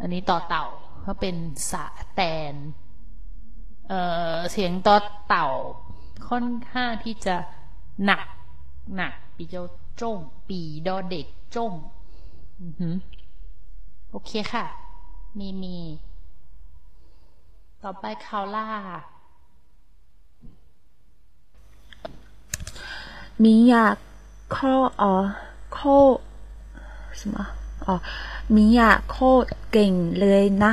อันนี้ต่อเต่า เขาเป็นสะแตนเเสียงตอเต่าค่อนข้างที่จะหนักหนักปีเจ้าจ้งปีดอเด็กจ้งโอเคค่ะ มีมี ต่อไปคาล่า มีอยากข้อเออข้อ什么อ๋อมีอยากโคเก่งเลยนะ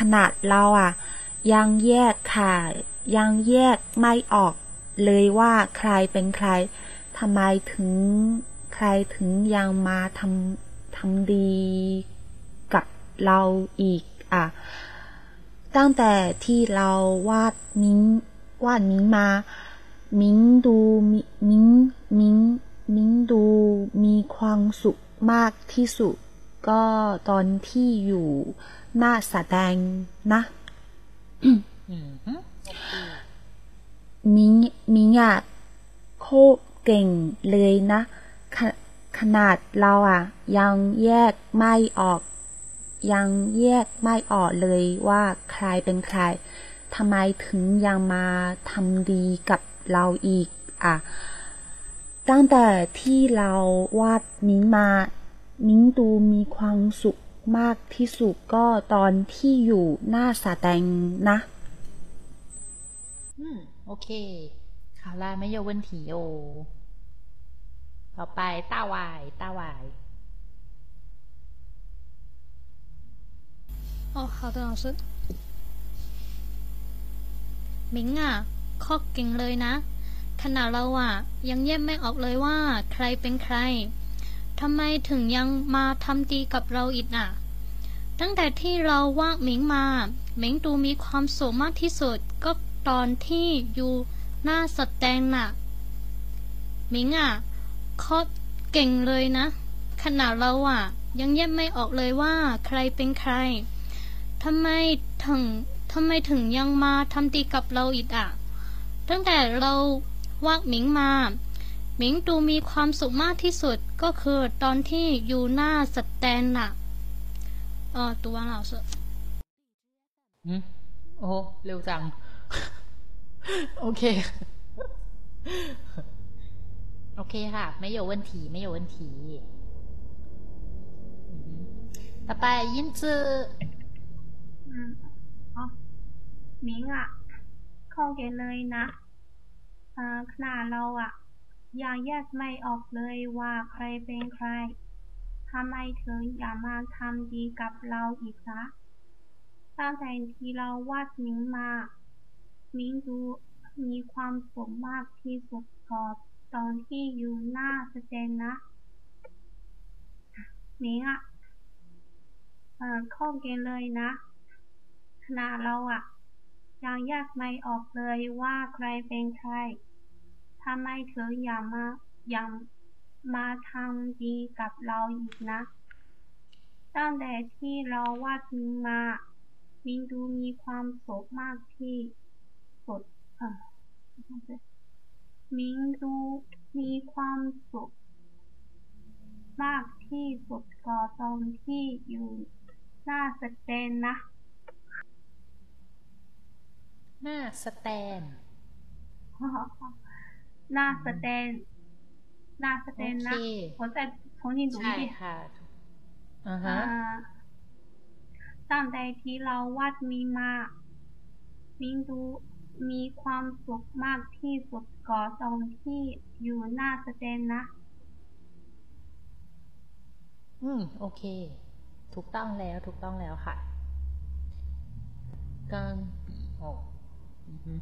ขนาดเราอะ ยังแยกค่ะ ยังแยกไม่ออก เลยว่าใครเป็นใครทำไมถึงใครถึงยังมาทำทำดีกับเราอีกอะ ตั้งแต่ที่เราวาดมิ้งวาดมิ้งมา มิ้งดูมิ้งมิ้งมิ้งดูมีความสุขมากที่สุด ก็ตอนที่อยู่ หน้าแสดงนะอือหือมิงมิงอะโคตรเก่งเลยนะขขนาดเราอะยังแยกไม่ออก ยังแยกไม่ออกเลยว่าใครเป็นใครทำไมถึงยังมาทำดีกับเราอีกอะตั้งแต่ที่เราวาดมิ้งมามิ้งดูมีความสุข มากที่สุดก็ตอนที่อยู่หน้าแสดงนะ อืม โอเคคาวล่าไม่โยเวนถีโอ ต่อไปต้าวาย ต้าวาย 哦，好的，老师。มิงอ่ะข้อเก่งเลยนะ ขนาดเราอ่ะ ยังแยกไม่ออกเลยว่า ใครเป็นใคร ทำไมถึงยังมาทำดีกับเราอีกอะ ตั้งแต่ที่เราว่าหมิงมาหมิงดูมีความสุขมากที่สุด ก็ตอนที่อยู่หน้าสแตนน่ะหมิงอะข้อเก่งเลยนะ ขนาดเราอะ ยังแยกไม่ออกเลยว่าใครเป็นใครทำไมถึงทำไมถึงยังมาทำดีกับเราอีกอะ ตั้งแต่เราว่าหมิงมา หมิงดูมีความสุขมากที่สุดก็คือตอนที่อยู่หน้าสแตนน่ะเออตัว老师อืมโอ้โหเร็วจัง โอเค โอเคค่ะ ไม่โยเวนถีไม่โยเวนถีอือหือต่อไปยินจืออืมอ๋อมิงอะ เข้าเกณฑ์เลยนะเอ่อขนาดเราอะ ยังแยกไม่ออกเลยว่าใครเป็นใคร ทำไมถึงอย่ามาทำดีกับเราอีกนะตั้งแต่ที่เราวาดมิงมา มิงดูมีความสุขมากที่สุดกอนตอนที่อยู่หน้าสเตนนะ มิงอะเอ่อข้าเกณฑ์เลยนะ ขณะเราอะยังแยกไม่ออกเลยว่าใครเป็นใคร ทำไมเธออย่ามายังมาทำดีกับเราอีกนะ ตั้งแต่ที่เราวาดมิงมา มิงดูมีความสุขมากที่สุดเออมิงดูมีความสุขมากที่สุดก็ตอนที่อยู่หน้าสเตนนะ หน้าสแตน หน้าสเตน หน้าสเตนนะ โอเค 我再重新读一 ใช่ 遍 ค่ะอ่าฮะ อ่าตั้งแต่ที่เราวาดมีมา มิงดูมีความสุขมากที่สุดก่อนตอนที่อยู่หน้าสเตนนะ อืม โอเค ถูกต้องแล้ว ถูกต้องแล้วค่ะกังปีโออือฮึเ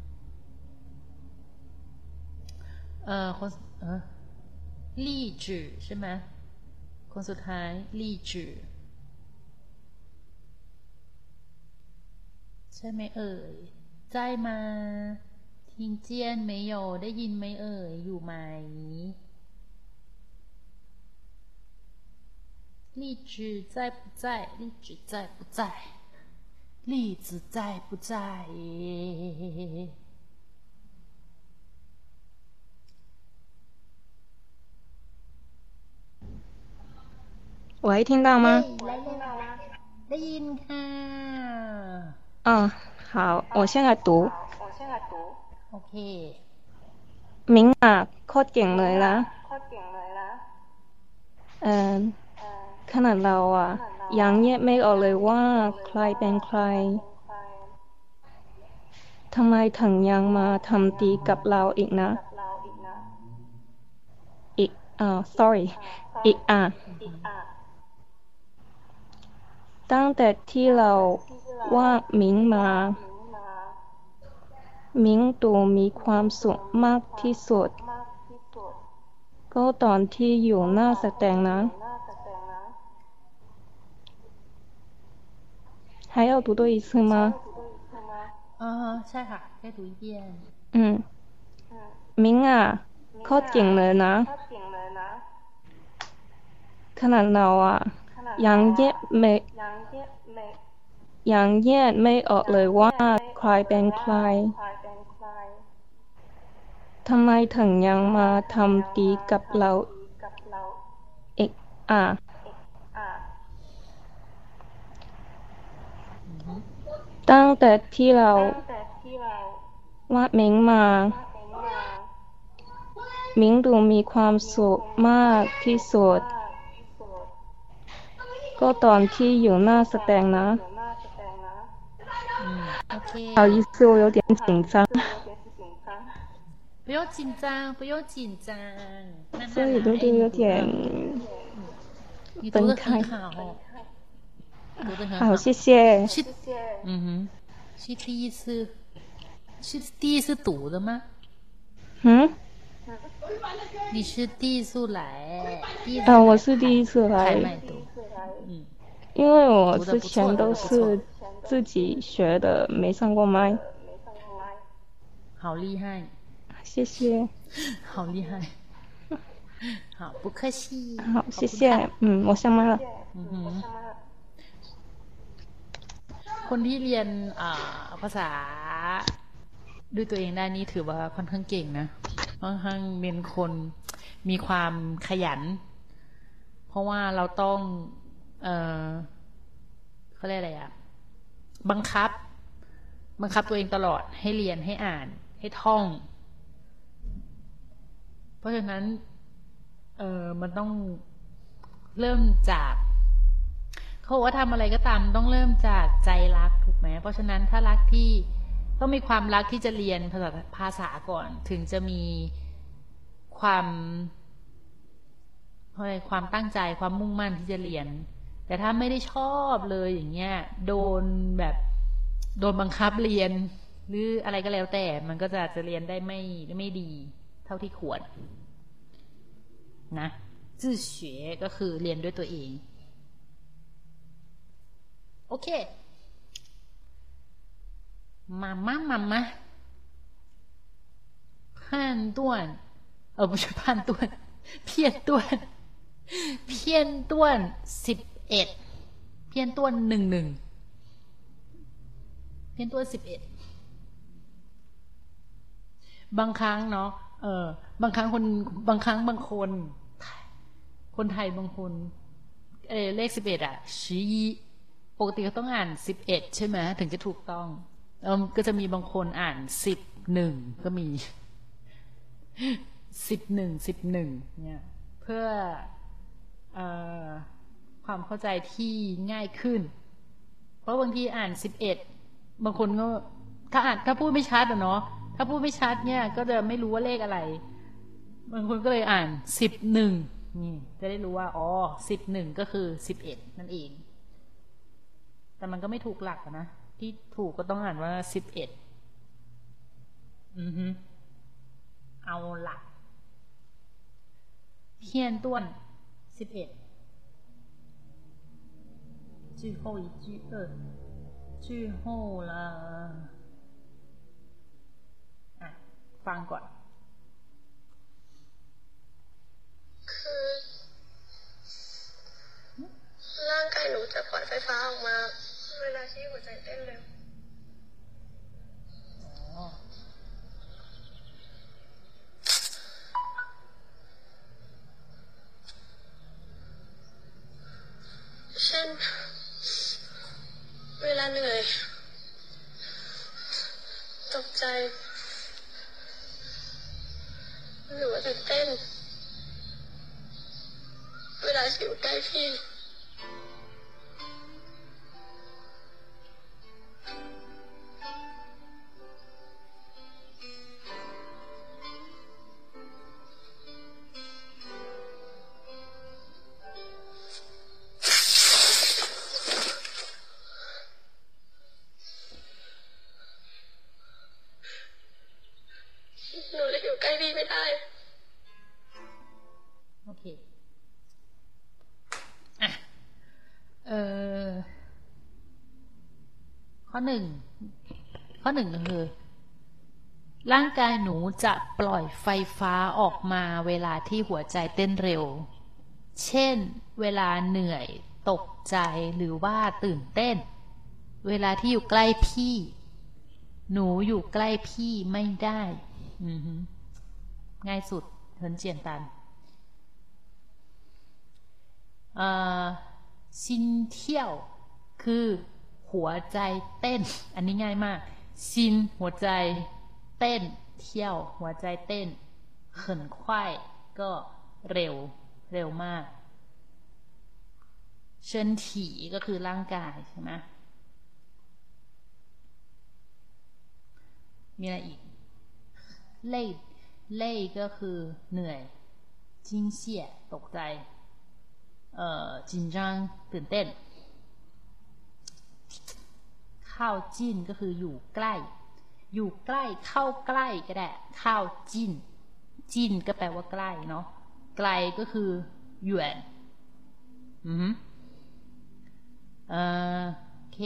อ่อ คน เออลี่จือใช่ไหม คนสุดท้าย ลี่จือ ช่ไหมเอ่ยใจมาทิงเจียนไม่โยได้ยินไหมเอ่ย อยู่ไหม荔枝在不在？荔枝在不在？栗子在不在？ 喂，听到吗？ได้ยินค่ะ 嗯，好，我现在读。 โอเค มิงอ่ะโคตรเก่งเลยนะเออขนาดเราอ่ะ ยังแยกไม่ออกเลยว่าใครเป็นใครทำไมถึงยังมาทำดีกับเราอีกนะ อีกอ่า sorry อีกอ่ะ ตั้งแต่ที่เราว่ามิงมา มิงดูมีความสุขมากที่สุด ก็ตอนที่อยู่หน้าแสดงนะ还要读多一次吗？ อ่าฮะใช่ค่ะแค่ดู一遍嗯，มิงอ่ะโคตรเก่งเลยนะ ขนาดเราอ่ะ ยังแยกไม่ยังแยกไม่ออกเลยว่าใครเป็นใครทำไมถึงยังมาทำดีกับเราอีกอะตั้งแต่ที่เราว่ามิงมามิงดูมีความสุขมากที่สุด ก็ตอนที่อยู่หน้าแสดงนะ อืมโอเค 不好意思，我有点紧张，不用紧张不用紧张慢慢所以来读的有点你读的分开很好读的很好，谢谢。是嗯哼是第一次是第一次读的吗嗯，你是第一次来第一次啊，我来是第一次开来，麦读嗯 因为我读得不错之前都读得不是自己学的，没上过麦。好厉害谢谢，好厉害好不客气好，谢ขอบคุณค่ะ 谢。嗯，我上麦了。 อือหือคนที่เรียนอ่าภาษาด้วยตัวเองได้นี่ถือว่าค่อนข้างเก่งนะค่อนข้างเป็นคนมีความขยัน เพราะว่าเราต้อง เออเขาเรียกอะไรอะบังคับ บังคับตัวเองตลอดให้เรียนให้อ่าน ให้ท่อง เพราะฉะนั้น เออมันต้องเริ่มจากเขาบอกว่าทำอะไรก็ตามต้องเริ่มจากใจรักถูกไหมเพราะฉะนั้นถ้ารักที่ต้องมีความรักที่จะเรียนภาษาภาษาก่อน ถึงจะมีความอะไรความตั้งใจความมุ่งมั่นที่จะเรียน แต่ถ้าไม่ได้ชอบเลยอย่างเงี้ย โดนแบบโดนบังคับเรียน หรืออะไรก็แล้วแต่มันก็จะจะเรียนได้ไม่ไม่ดี เท่าที่ควร นะ自学ก็คือเรียนด้วยตัวเอง โอเค มาม่ามาม่าผ่านต้วนเออไม่ใช่ผ่นต้วนเพี้ยนต้วนเพี้ยนต้วนสิบ เอ็ดเพี้ยนต้วหนึ่งหนึ่งเพี้ยนต้วสิบเอ็ดบางครั้งเนาะเออบางครั้งคนบางครั้งบางคน คนไทยบางคนเอเลขสิบเอ็ดอะชี้ปกติเขาต้องอ่านสิบเอ็ดใช่ไหมถึงจะถูกต้องเออก็จะมีบางคนอ่านสิบหนึ่งก็มีสิบหนึ่งสิบหนึ่งเนี่ย เพื่อเออ ความเข้าใจที่ง่ายขึ้น เพราะบางทีอ่านสิบเอ็ดบางคนก็ถ้าอ่านถ้าพูดไม่ชัดอะเนาะถ้าพูดไม่ชัดเนี่ย ก็จะไม่รู้ว่าเลขอะไร บางคนก็เลยอ่านสิบหนึ่งนี่จะได้รู้ว่าอ๋อสิบหนึ่งก็คือสิบเอ็ดนั่นเอง แต่มันก็ไม่ถูกหลักนะที่ถูกก็ต้องอ่านว่าสิบเอ็ดอือฮึเอาหลักเพี้ยนต้วนสิบเอ็ด 最后一句二 最后了อ่ะฟังก่อน คือร่างกายหนูจะปล่อยไฟฟ้าออกมา เวลาที่หัวใจเต้นเร็ว อ๋อ เช่น เวลาเหนื่อย ตกใจ หรือว่าตื่นเต้น เวลาที่อยู่ใกล้พี่ หนึ่งข้อหนึ่งคือร่างกายหนูจะปล่อยไฟฟ้าออกมาเวลาที่หัวใจเต้นเร็ว เช่น เวลาเหนื่อยตกใจหรือว่าตื่นเต้น เวลาที่อยู่ใกล้พี่ หนูอยู่ใกล้พี่ไม่ได้ง่ายสุดเหินเจียนตันอ่อซินเที่ยวคือ หัวใจเต้น อันนี้ง่ายมากซินหัวใจเต้น เที่ยวหัวใจเต้นเขินควายก็เร็ว เร็วมากเชินถีก็คือร่างกายใช่ไหมมีอะไรอีก เล่เล่ก็คือเหนื่อยจิงเสียตกใจ เอ่อจินจังตื่นเต้น ข้าจิ้นก็คืออยู่ใกล้ อยู่ใกล้เข้าใกล้ก็ได้ข้าจิ้น จิ้นก็แปลว่าใกล้เนาะไกลก็คือหยวนอือฮึเอ่อโอเค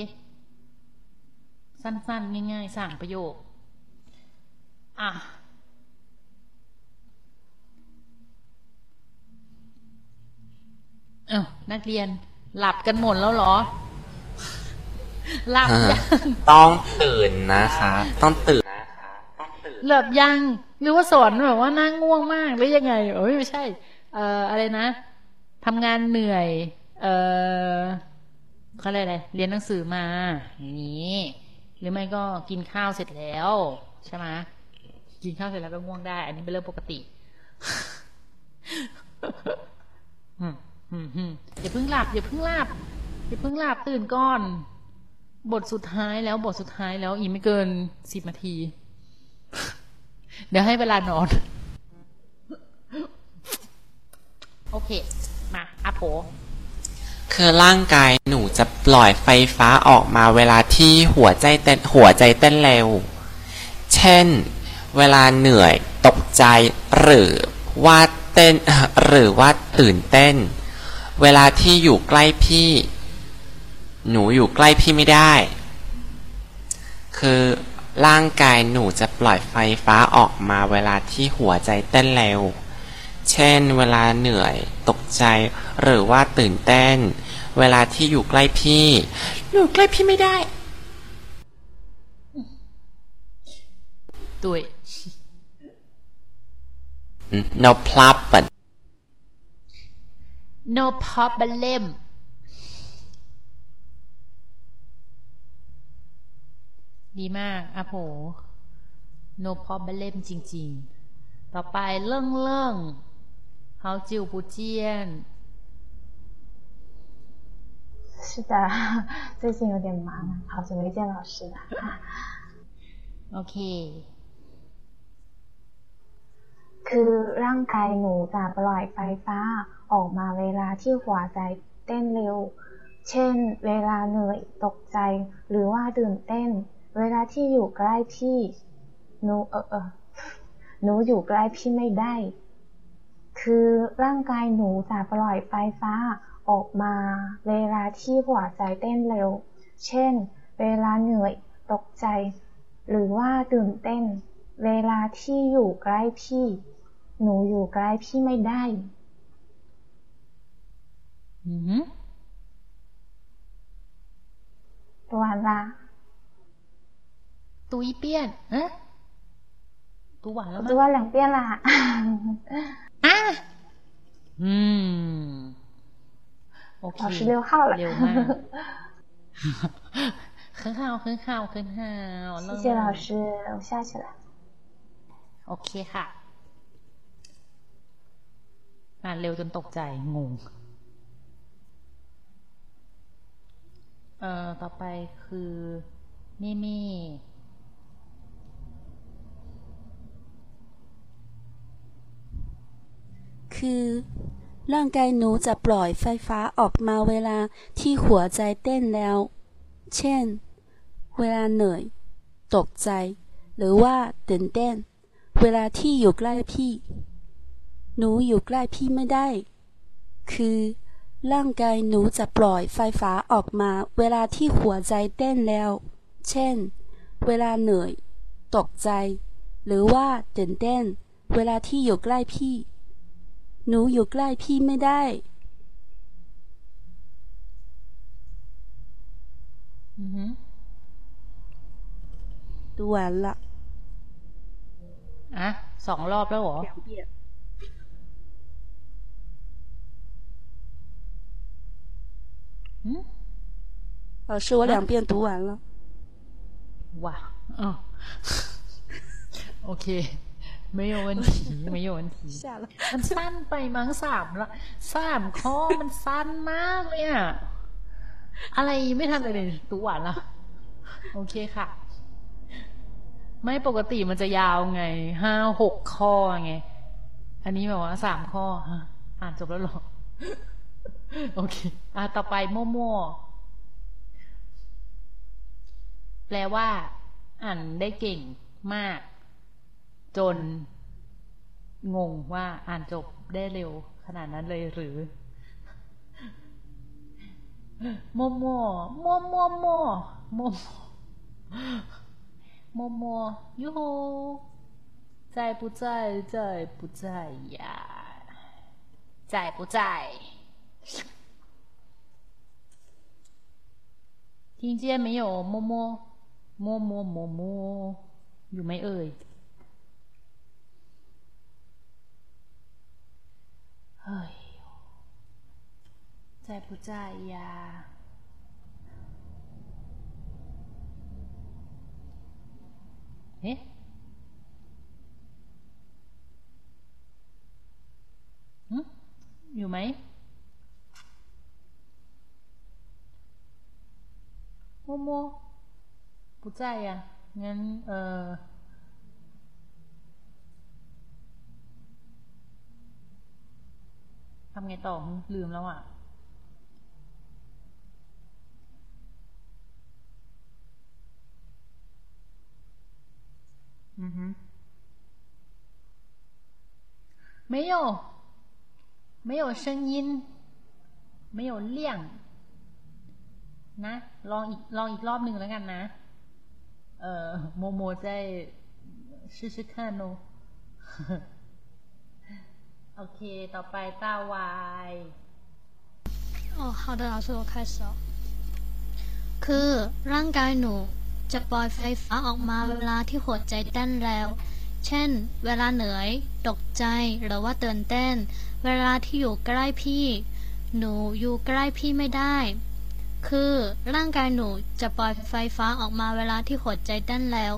สั้นๆ ง่ายๆสั่งประโยค อะเอ้านักเรียนหลับกันหมดแล้วเหรอ หลับยังต้องตื่นนะคะต้องตื่นนะคะ ต้องตื่นหลับยังหรือว่าสอนแบบว่านั่งง่วงมากหรือยังไงโอ้ยไม่ใช่ เอ่ออะไรนะทำงานเหนื่อย เอ่อเขาเรียกอะไรเรียนหนังสือมาอย่างนี้ หรือไม่ก็กินข้าวเสร็จแล้วใช่ไหมกินข้าวเสร็จแล้วก็ง่วงได้ อันนี้เป็นเรื่องปกติอืมอืมอืมอย่าเพิ่งหลับอย่าเพิ่งหลับอย่าเพิ่งหลับตื่นก่อน บทสุดท้ายแล้วบทสุดท้ายแล้วอีกไม่เกินสิบนาที เดี๋ยวให้เวลานอน โอเค มาอาโปคือร่างกายหนูจะปล่อยไฟฟ้าออกมาเวลาที่หัวใจเต้นหัวใจเต้นเร็ว เช่น เวลาเหนื่อยตกใจหรือว่าเต้นหรือว่าตื่นเต้น เวลาที่อยู่ใกล้พี่ หนูอยู่ใกล้พี่ไม่ได้ คือร่างกายหนูจะปล่อยไฟฟ้าออกมาเวลาที่หัวใจเต้นเร็ว เช่น เวลาเหนื่อยตกใจ หรือว่าตื่นเต้น เวลาที่อยู่ใกล้พี่อยู่ใกล้พี่ไม่ได้ด้วย no problem no problem ดีมากอาโผ no problem จริง ๆ ต่อไปเรื่องเรื่องเฮาจิวปูเจียน 是的，最近有点忙，好久没见老师了。 โอเค คือร่างกายหนูจะปล่อยไฟฟ้าออกมาเวลาที่หัวใจเต้นเร็ว เช่น เวลาเหนื่อยตกใจ หรือว่าตื่นเต้น เวลาที่อยู่ใกล้พี่หนูเออเออหนูอยู่ใกล้พี่ไม่ได้ คือร่างกายหนูจะปล่อยไฟฟ้าออกมา เวลาที่หัวใจเต้นเร็ว เช่น เวลาเหนื่อยตกใจ หรือว่าตื่นเต้น เวลาที่อยู่ใกล้พี่ หนูอยู่ใกล้พี่ไม่ได้ อืมตัวละ ตุยเปี้ยนเอ๊ะตูหวานแล้วมั้ ตั ง ว两遍啦 อ่ะอืม โอเค 老师六号了 เร็วมาก ขึ้นข่าวขึ้นข่าวขึ้นข่าว 谢 เริ่ม 谢老师我下去了 โอเคค่ะ อ่านเร็วจนตกใจ งง เอ่อ ต่อไปคือมี่มี่ คือ ร่างกายหนูจะปล่อยไฟฟ้าออกมาเวลาที่หัวใจเต้นแล้ว เช่น เวลาเหนื่อย ตกใจ หรือว่าตื่นเต้น เวลาที่อยู่ใกล้พี่ หนูอยู่ใกล้พี่ไม่ได้ คือ ร่างกายหนูจะปล่อยไฟฟ้าออกมาเวลาที่หัวใจเต้นแล้ว เช่น เวลาเหนื่อย ตกใจ หรือว่าตื่นเต้น เวลาที่อยู่ใกล้พี่ หนูอยู่ใกล้พี่ไม่ได้ อือหือ ดู完了 อ่ะสองรอบแล้วเหรอ 嗯，老师，我两遍读完了。 ว้าอ๋ อ โอเค ไม่有问题ไม่有问题下了。 มันสั้นไปมั้งสามละสามข้อมันสั้นมากเลยอะอะไรไม่ทันเลยเลยตูหวานละโอเคค่ะ ไม่ปกติมันจะยาวไงห้าหกข้อไง อันนี้แบบว่าสามข้อฮะอ่านจบแล้วเหรอ โอเค อ่ะต่อไปมั่วๆแปลว่า อ่านได้เก่งมาก จน งงว่าอ่านจบได้เร็ว ขนาดนั้นเลยหรือ มั่วมั่วมั่วมั่วมั่วมั่วมั่วมั่วยูฮู在不在在不在呀在不在听见没有摸摸摸摸摸摸อยู่ไ 哎呦在不在呀？哎嗯？有没？摸摸不在呀嗯呃 ทำไงต่อหึลืมแล้วอ่ะ 嗯哼，没有，没有声音，没有亮นะ ลองอีกลองอีกรอบหนึ่งแล้วกันนะ เออโมโม在试试看哦 โอเค ต่อไปตาวาย อ๋อ好的老师我开始哦คือร่างกายหนูจะปล่อยไฟฟ้าออกมาเวลาที่หัวใจเต้นแล้ว เช่น เวลาเหนื่อย ตกใจ หรือว่าตื่นเต้น เวลาที่อยู่ใกล้พี่ หนูอยู่ใกล้พี่ไม่ได้ คือร่างกายหนูจะปล่อยไฟฟ้าออกมาเวลาที่หัวใจเต้นแล้ว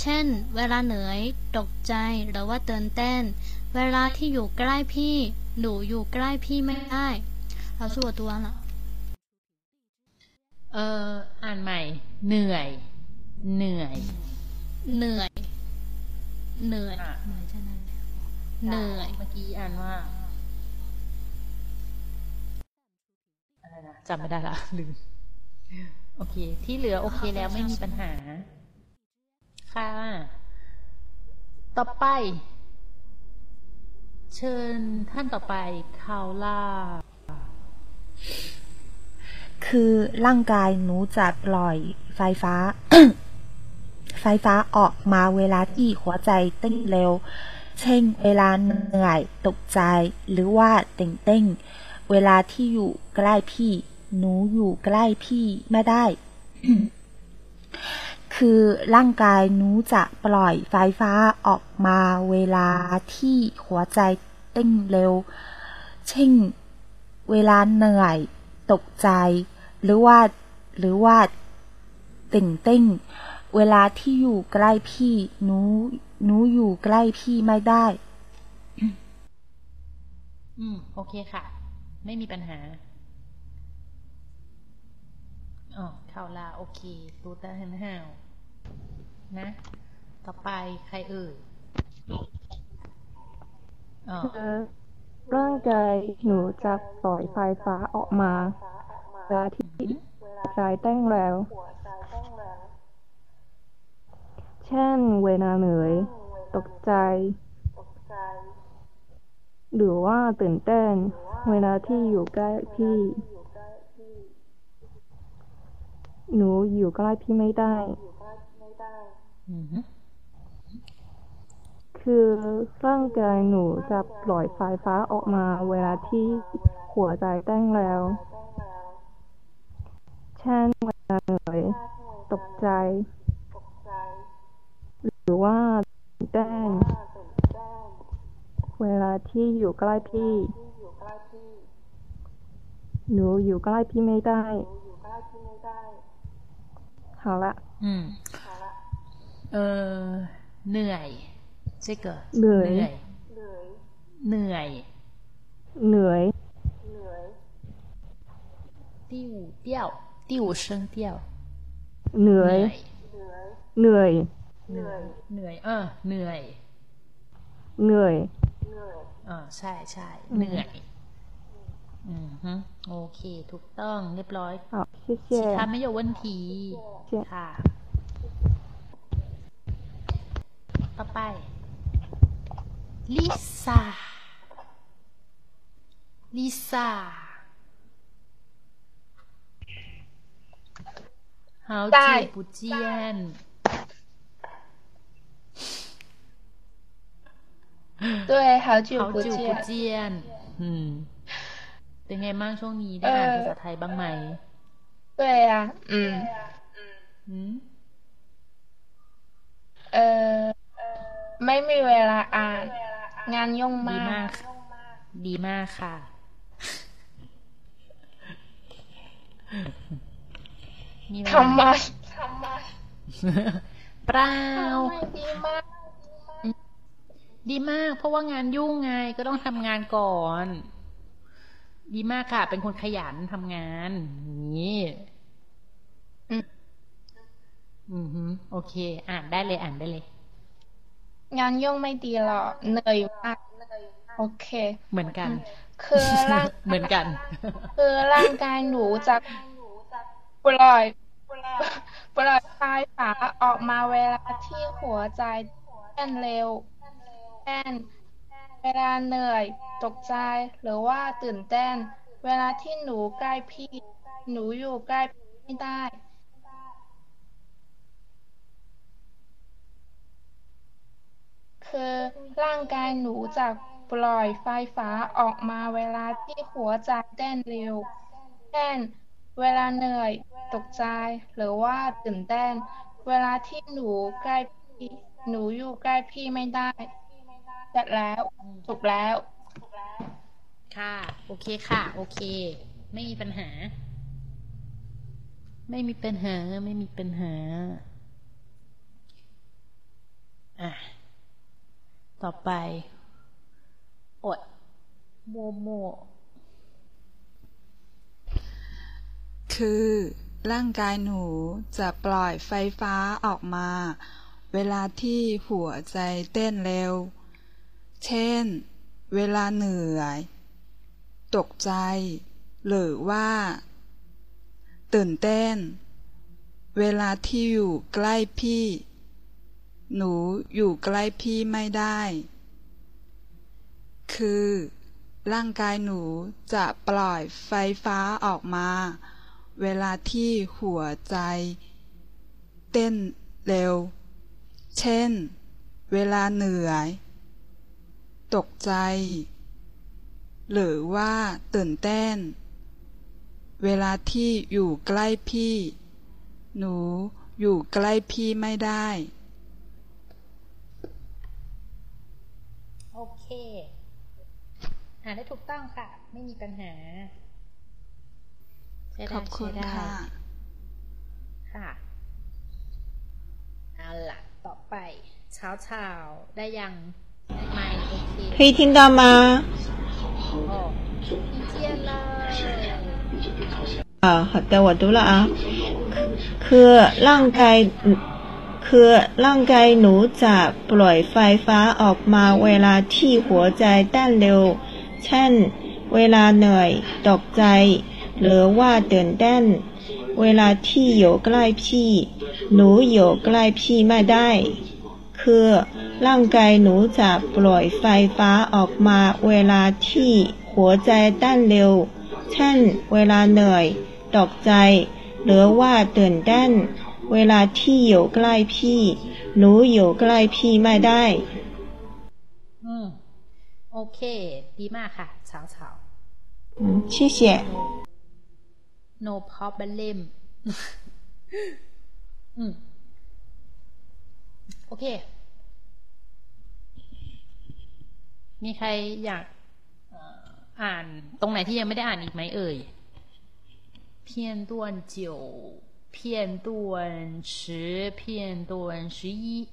เช่น เวลาเหนื่อย ตกใจ หรือว่าตื่นเต้น เวลาที่อยู่ใกล้พี่ หนูอยู่ใกล้พี่ไม่ได้เราสู้ตัวละเอออ่านใหม่ เหนื่อย เหนื่อย เหนื่อย เหนื่อยเหนื่อยเมื่อกี้อ่านว่าจำไม่ได้ละลืม โอเค ที่เหลือโอเคแล้วไม่มีปัญหา ค่ะ ต่อไป เชิญท่านต่อไปคาวล่า คือร่างกายหนูจะปล่อยไฟฟ้า ไฟฟ้าออกมาเวลาที่หัวใจเต้นเร็ว เช่นเวลาเหนื่อยตกใจหรือว่าตื่นเต้นเวลาที่อยู่ใกล้พี่ หนูอยู่ใกล้พี่ไม่ได้ คือร่างกายหนูจะปล่อยไฟฟ้าออกมาเวลาที่หัวใจ เต้นเร็ว เช่น เวลาเหนื่อย ตกใจ หรือว่า หรือว่าตื่นเต้นเวลาที่อยู่ใกล้พี่หนูหนูอยู่ใกล้พี่ไม่ได้ อืม โอเคค่ะ ไม่มีปัญหาอ๋อข่าวลา โอเคตูต้าหันห่าวนะ ต่อไปใครเอ่ย ร่างกายหนูจะปล่อยไฟฟ้าออกมาเวลาที่ใจเต้นแล้ว เช่นเวลาเหนื่อย ตกใจ หรือว่าตื่นเต้น เวลาที่อยู่ใกล้พี่ หนูอยู่ใกล้พี่ไม่ได้อือฮึ คือร่างกายหนูจะปล่อยไฟฟ้าออกมาเวลาที่หัวใจเต้นแล้วเช่นเวลาเหนื่อยตกใจ หรือว่าตื่นเต้นเวลาที่อยู่ใกล้พี่ หนูอยู่ใกล้พี่ไม่ได้好了อืม เออเหนื่อย 这个 เหนื่อย เหนื่อย เหนื่อย 第五调第五声调 เหนื่อย เหนื่อย เหนื่อย เหนื่อย เออ เหนื่อย เหนื่อย เออใช่ใช่เหนื่อย อืมฮึโอเค ถูกต้องเรียบร้อย 好谢谢其他没有问题谢ค่ะ ต่อไป ลิซ่า ลิซ่า好在久不见对，好久好久不见不。见อืม เป็นไงบ้างช่วงนี้ได้อ่านภาษาไทยบ้างไหม 对呀、嗯， อืม เออไม่มีเวลาอ่าน งานยุ่งดีมามาก ก ดีมากค่ะ มีเวลาทำไมเปล่า ทำไมดีมาก ดีมาก เพราะว่างานยุ่งไงก็ต้องทำงานก่อน ดีมากค่ะ เป็นคนขยันทำงานอย่างนี่อืม อือฮึโอเค อ่านได้เลยอ่านได้เลย งานยุ่งไม่ดีหรอกเหนื่อยมากโอเค เหมือนกัน คือร่างเหมือนกัน คือร่างกายหนูจะปล่อยปล่อยไฟฟ้าออกมาเวลาที่หัวใจเต้นเร็วเช่นเวลาเหนื่อยตกใจหรือว่าตื่นเต้น เวลาที่หนูใกล้พี่ หนูอยู่ใกล้พี่ไม่ได้ คือร่างกายหนูจะปล่อยไฟฟ้าออกมาเวลาที่หัวใจเต้นเร็วเช่นเวลาเหนื่อย ตกใจ หรือว่าตื่นเต้น เวลาที่หนูใกล้พี่หนูอยู่ใกล้พี่ไม่ได้เสร็จแล้วถูกแล้ว ค่ะ โอเคค่ะ โอเค ไม่มีปัญหา ไม่มีปัญหา ไม่มีปัญหา อะ ต่อไป อดโมโม คือ ร่างกายหนูจะปล่อยไฟฟ้าออกมา เวลาที่หัวใจเต้นเร็ว เช่น เวลาเหนื่อย ตกใจ หรือว่า ตื่นเต้น เวลาที่อยู่ใกล้พี่ หนูอยู่ใกล้พี่ไม่ได้ คือ ร่างกายหนูจะปล่อยไฟฟ้าออกมา เวลาที่หัวใจ เต้นเร็ว เช่น เวลาเหนื่อย ตกใจ หรือว่าตื่นเต้น เวลาที่อยู่ใกล้พี่ หนูอยู่ใกล้พี่ไม่ได้ โอเค อ่านได้ถูกต้องค่ะ ไม่มีปัญหาใช้ได้ ขอบคุณ ใช้ได้ ค่ะ ค่ะเอาล่ะ ต่อไป เช้าเช้าๆได้ยังไม่โอเค 可以听到吗？哦，听见了。啊，好的，我读了啊。คือร่างกาย คือร่างกายหนูจะปล่อยไฟฟ้าออกมาเวลาที่หัวใจเต้นเร็ว เช่น เวลาเหนื่อยตกใจ หรือว่าตื่นเต้น เวลาที่อยู่ใกล้พี่ หนูอยู่ใกล้พี่ไม่ได้ คือร่างกายหนูจะปล่อยไฟฟ้าออกมาเวลาที่หัวใจเต้นเร็ว เช่น เวลาเหนื่อยตกใจ หรือว่าตื่นเต้น เวลาที่อยู่ใกล้พี่ หนูอยู่ใกล้พี่ไม่ได้ อืม โอเค ดีมากค่ะเาวฉาอืม谢谢 no problem อืม โอเค มีใครอยากอ่านตรงไหนที่ยังไม่ได้อ่านอีกไหมเอ่ยเพียนต้วนเจียว 片段十片段十一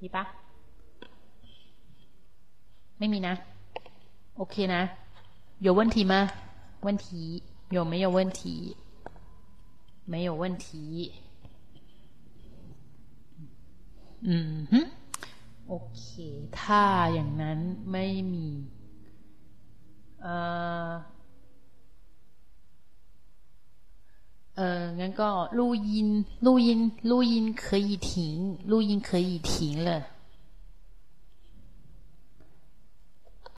ดีปะไม่มีนะ โอเคนะ有问题吗问题有没有问题没有问题อืมฮึโอเค ถ้าอย่างนั้นไม่มี เอ่อ 呃，能够录音，录音，录音可以停，录音可以停了。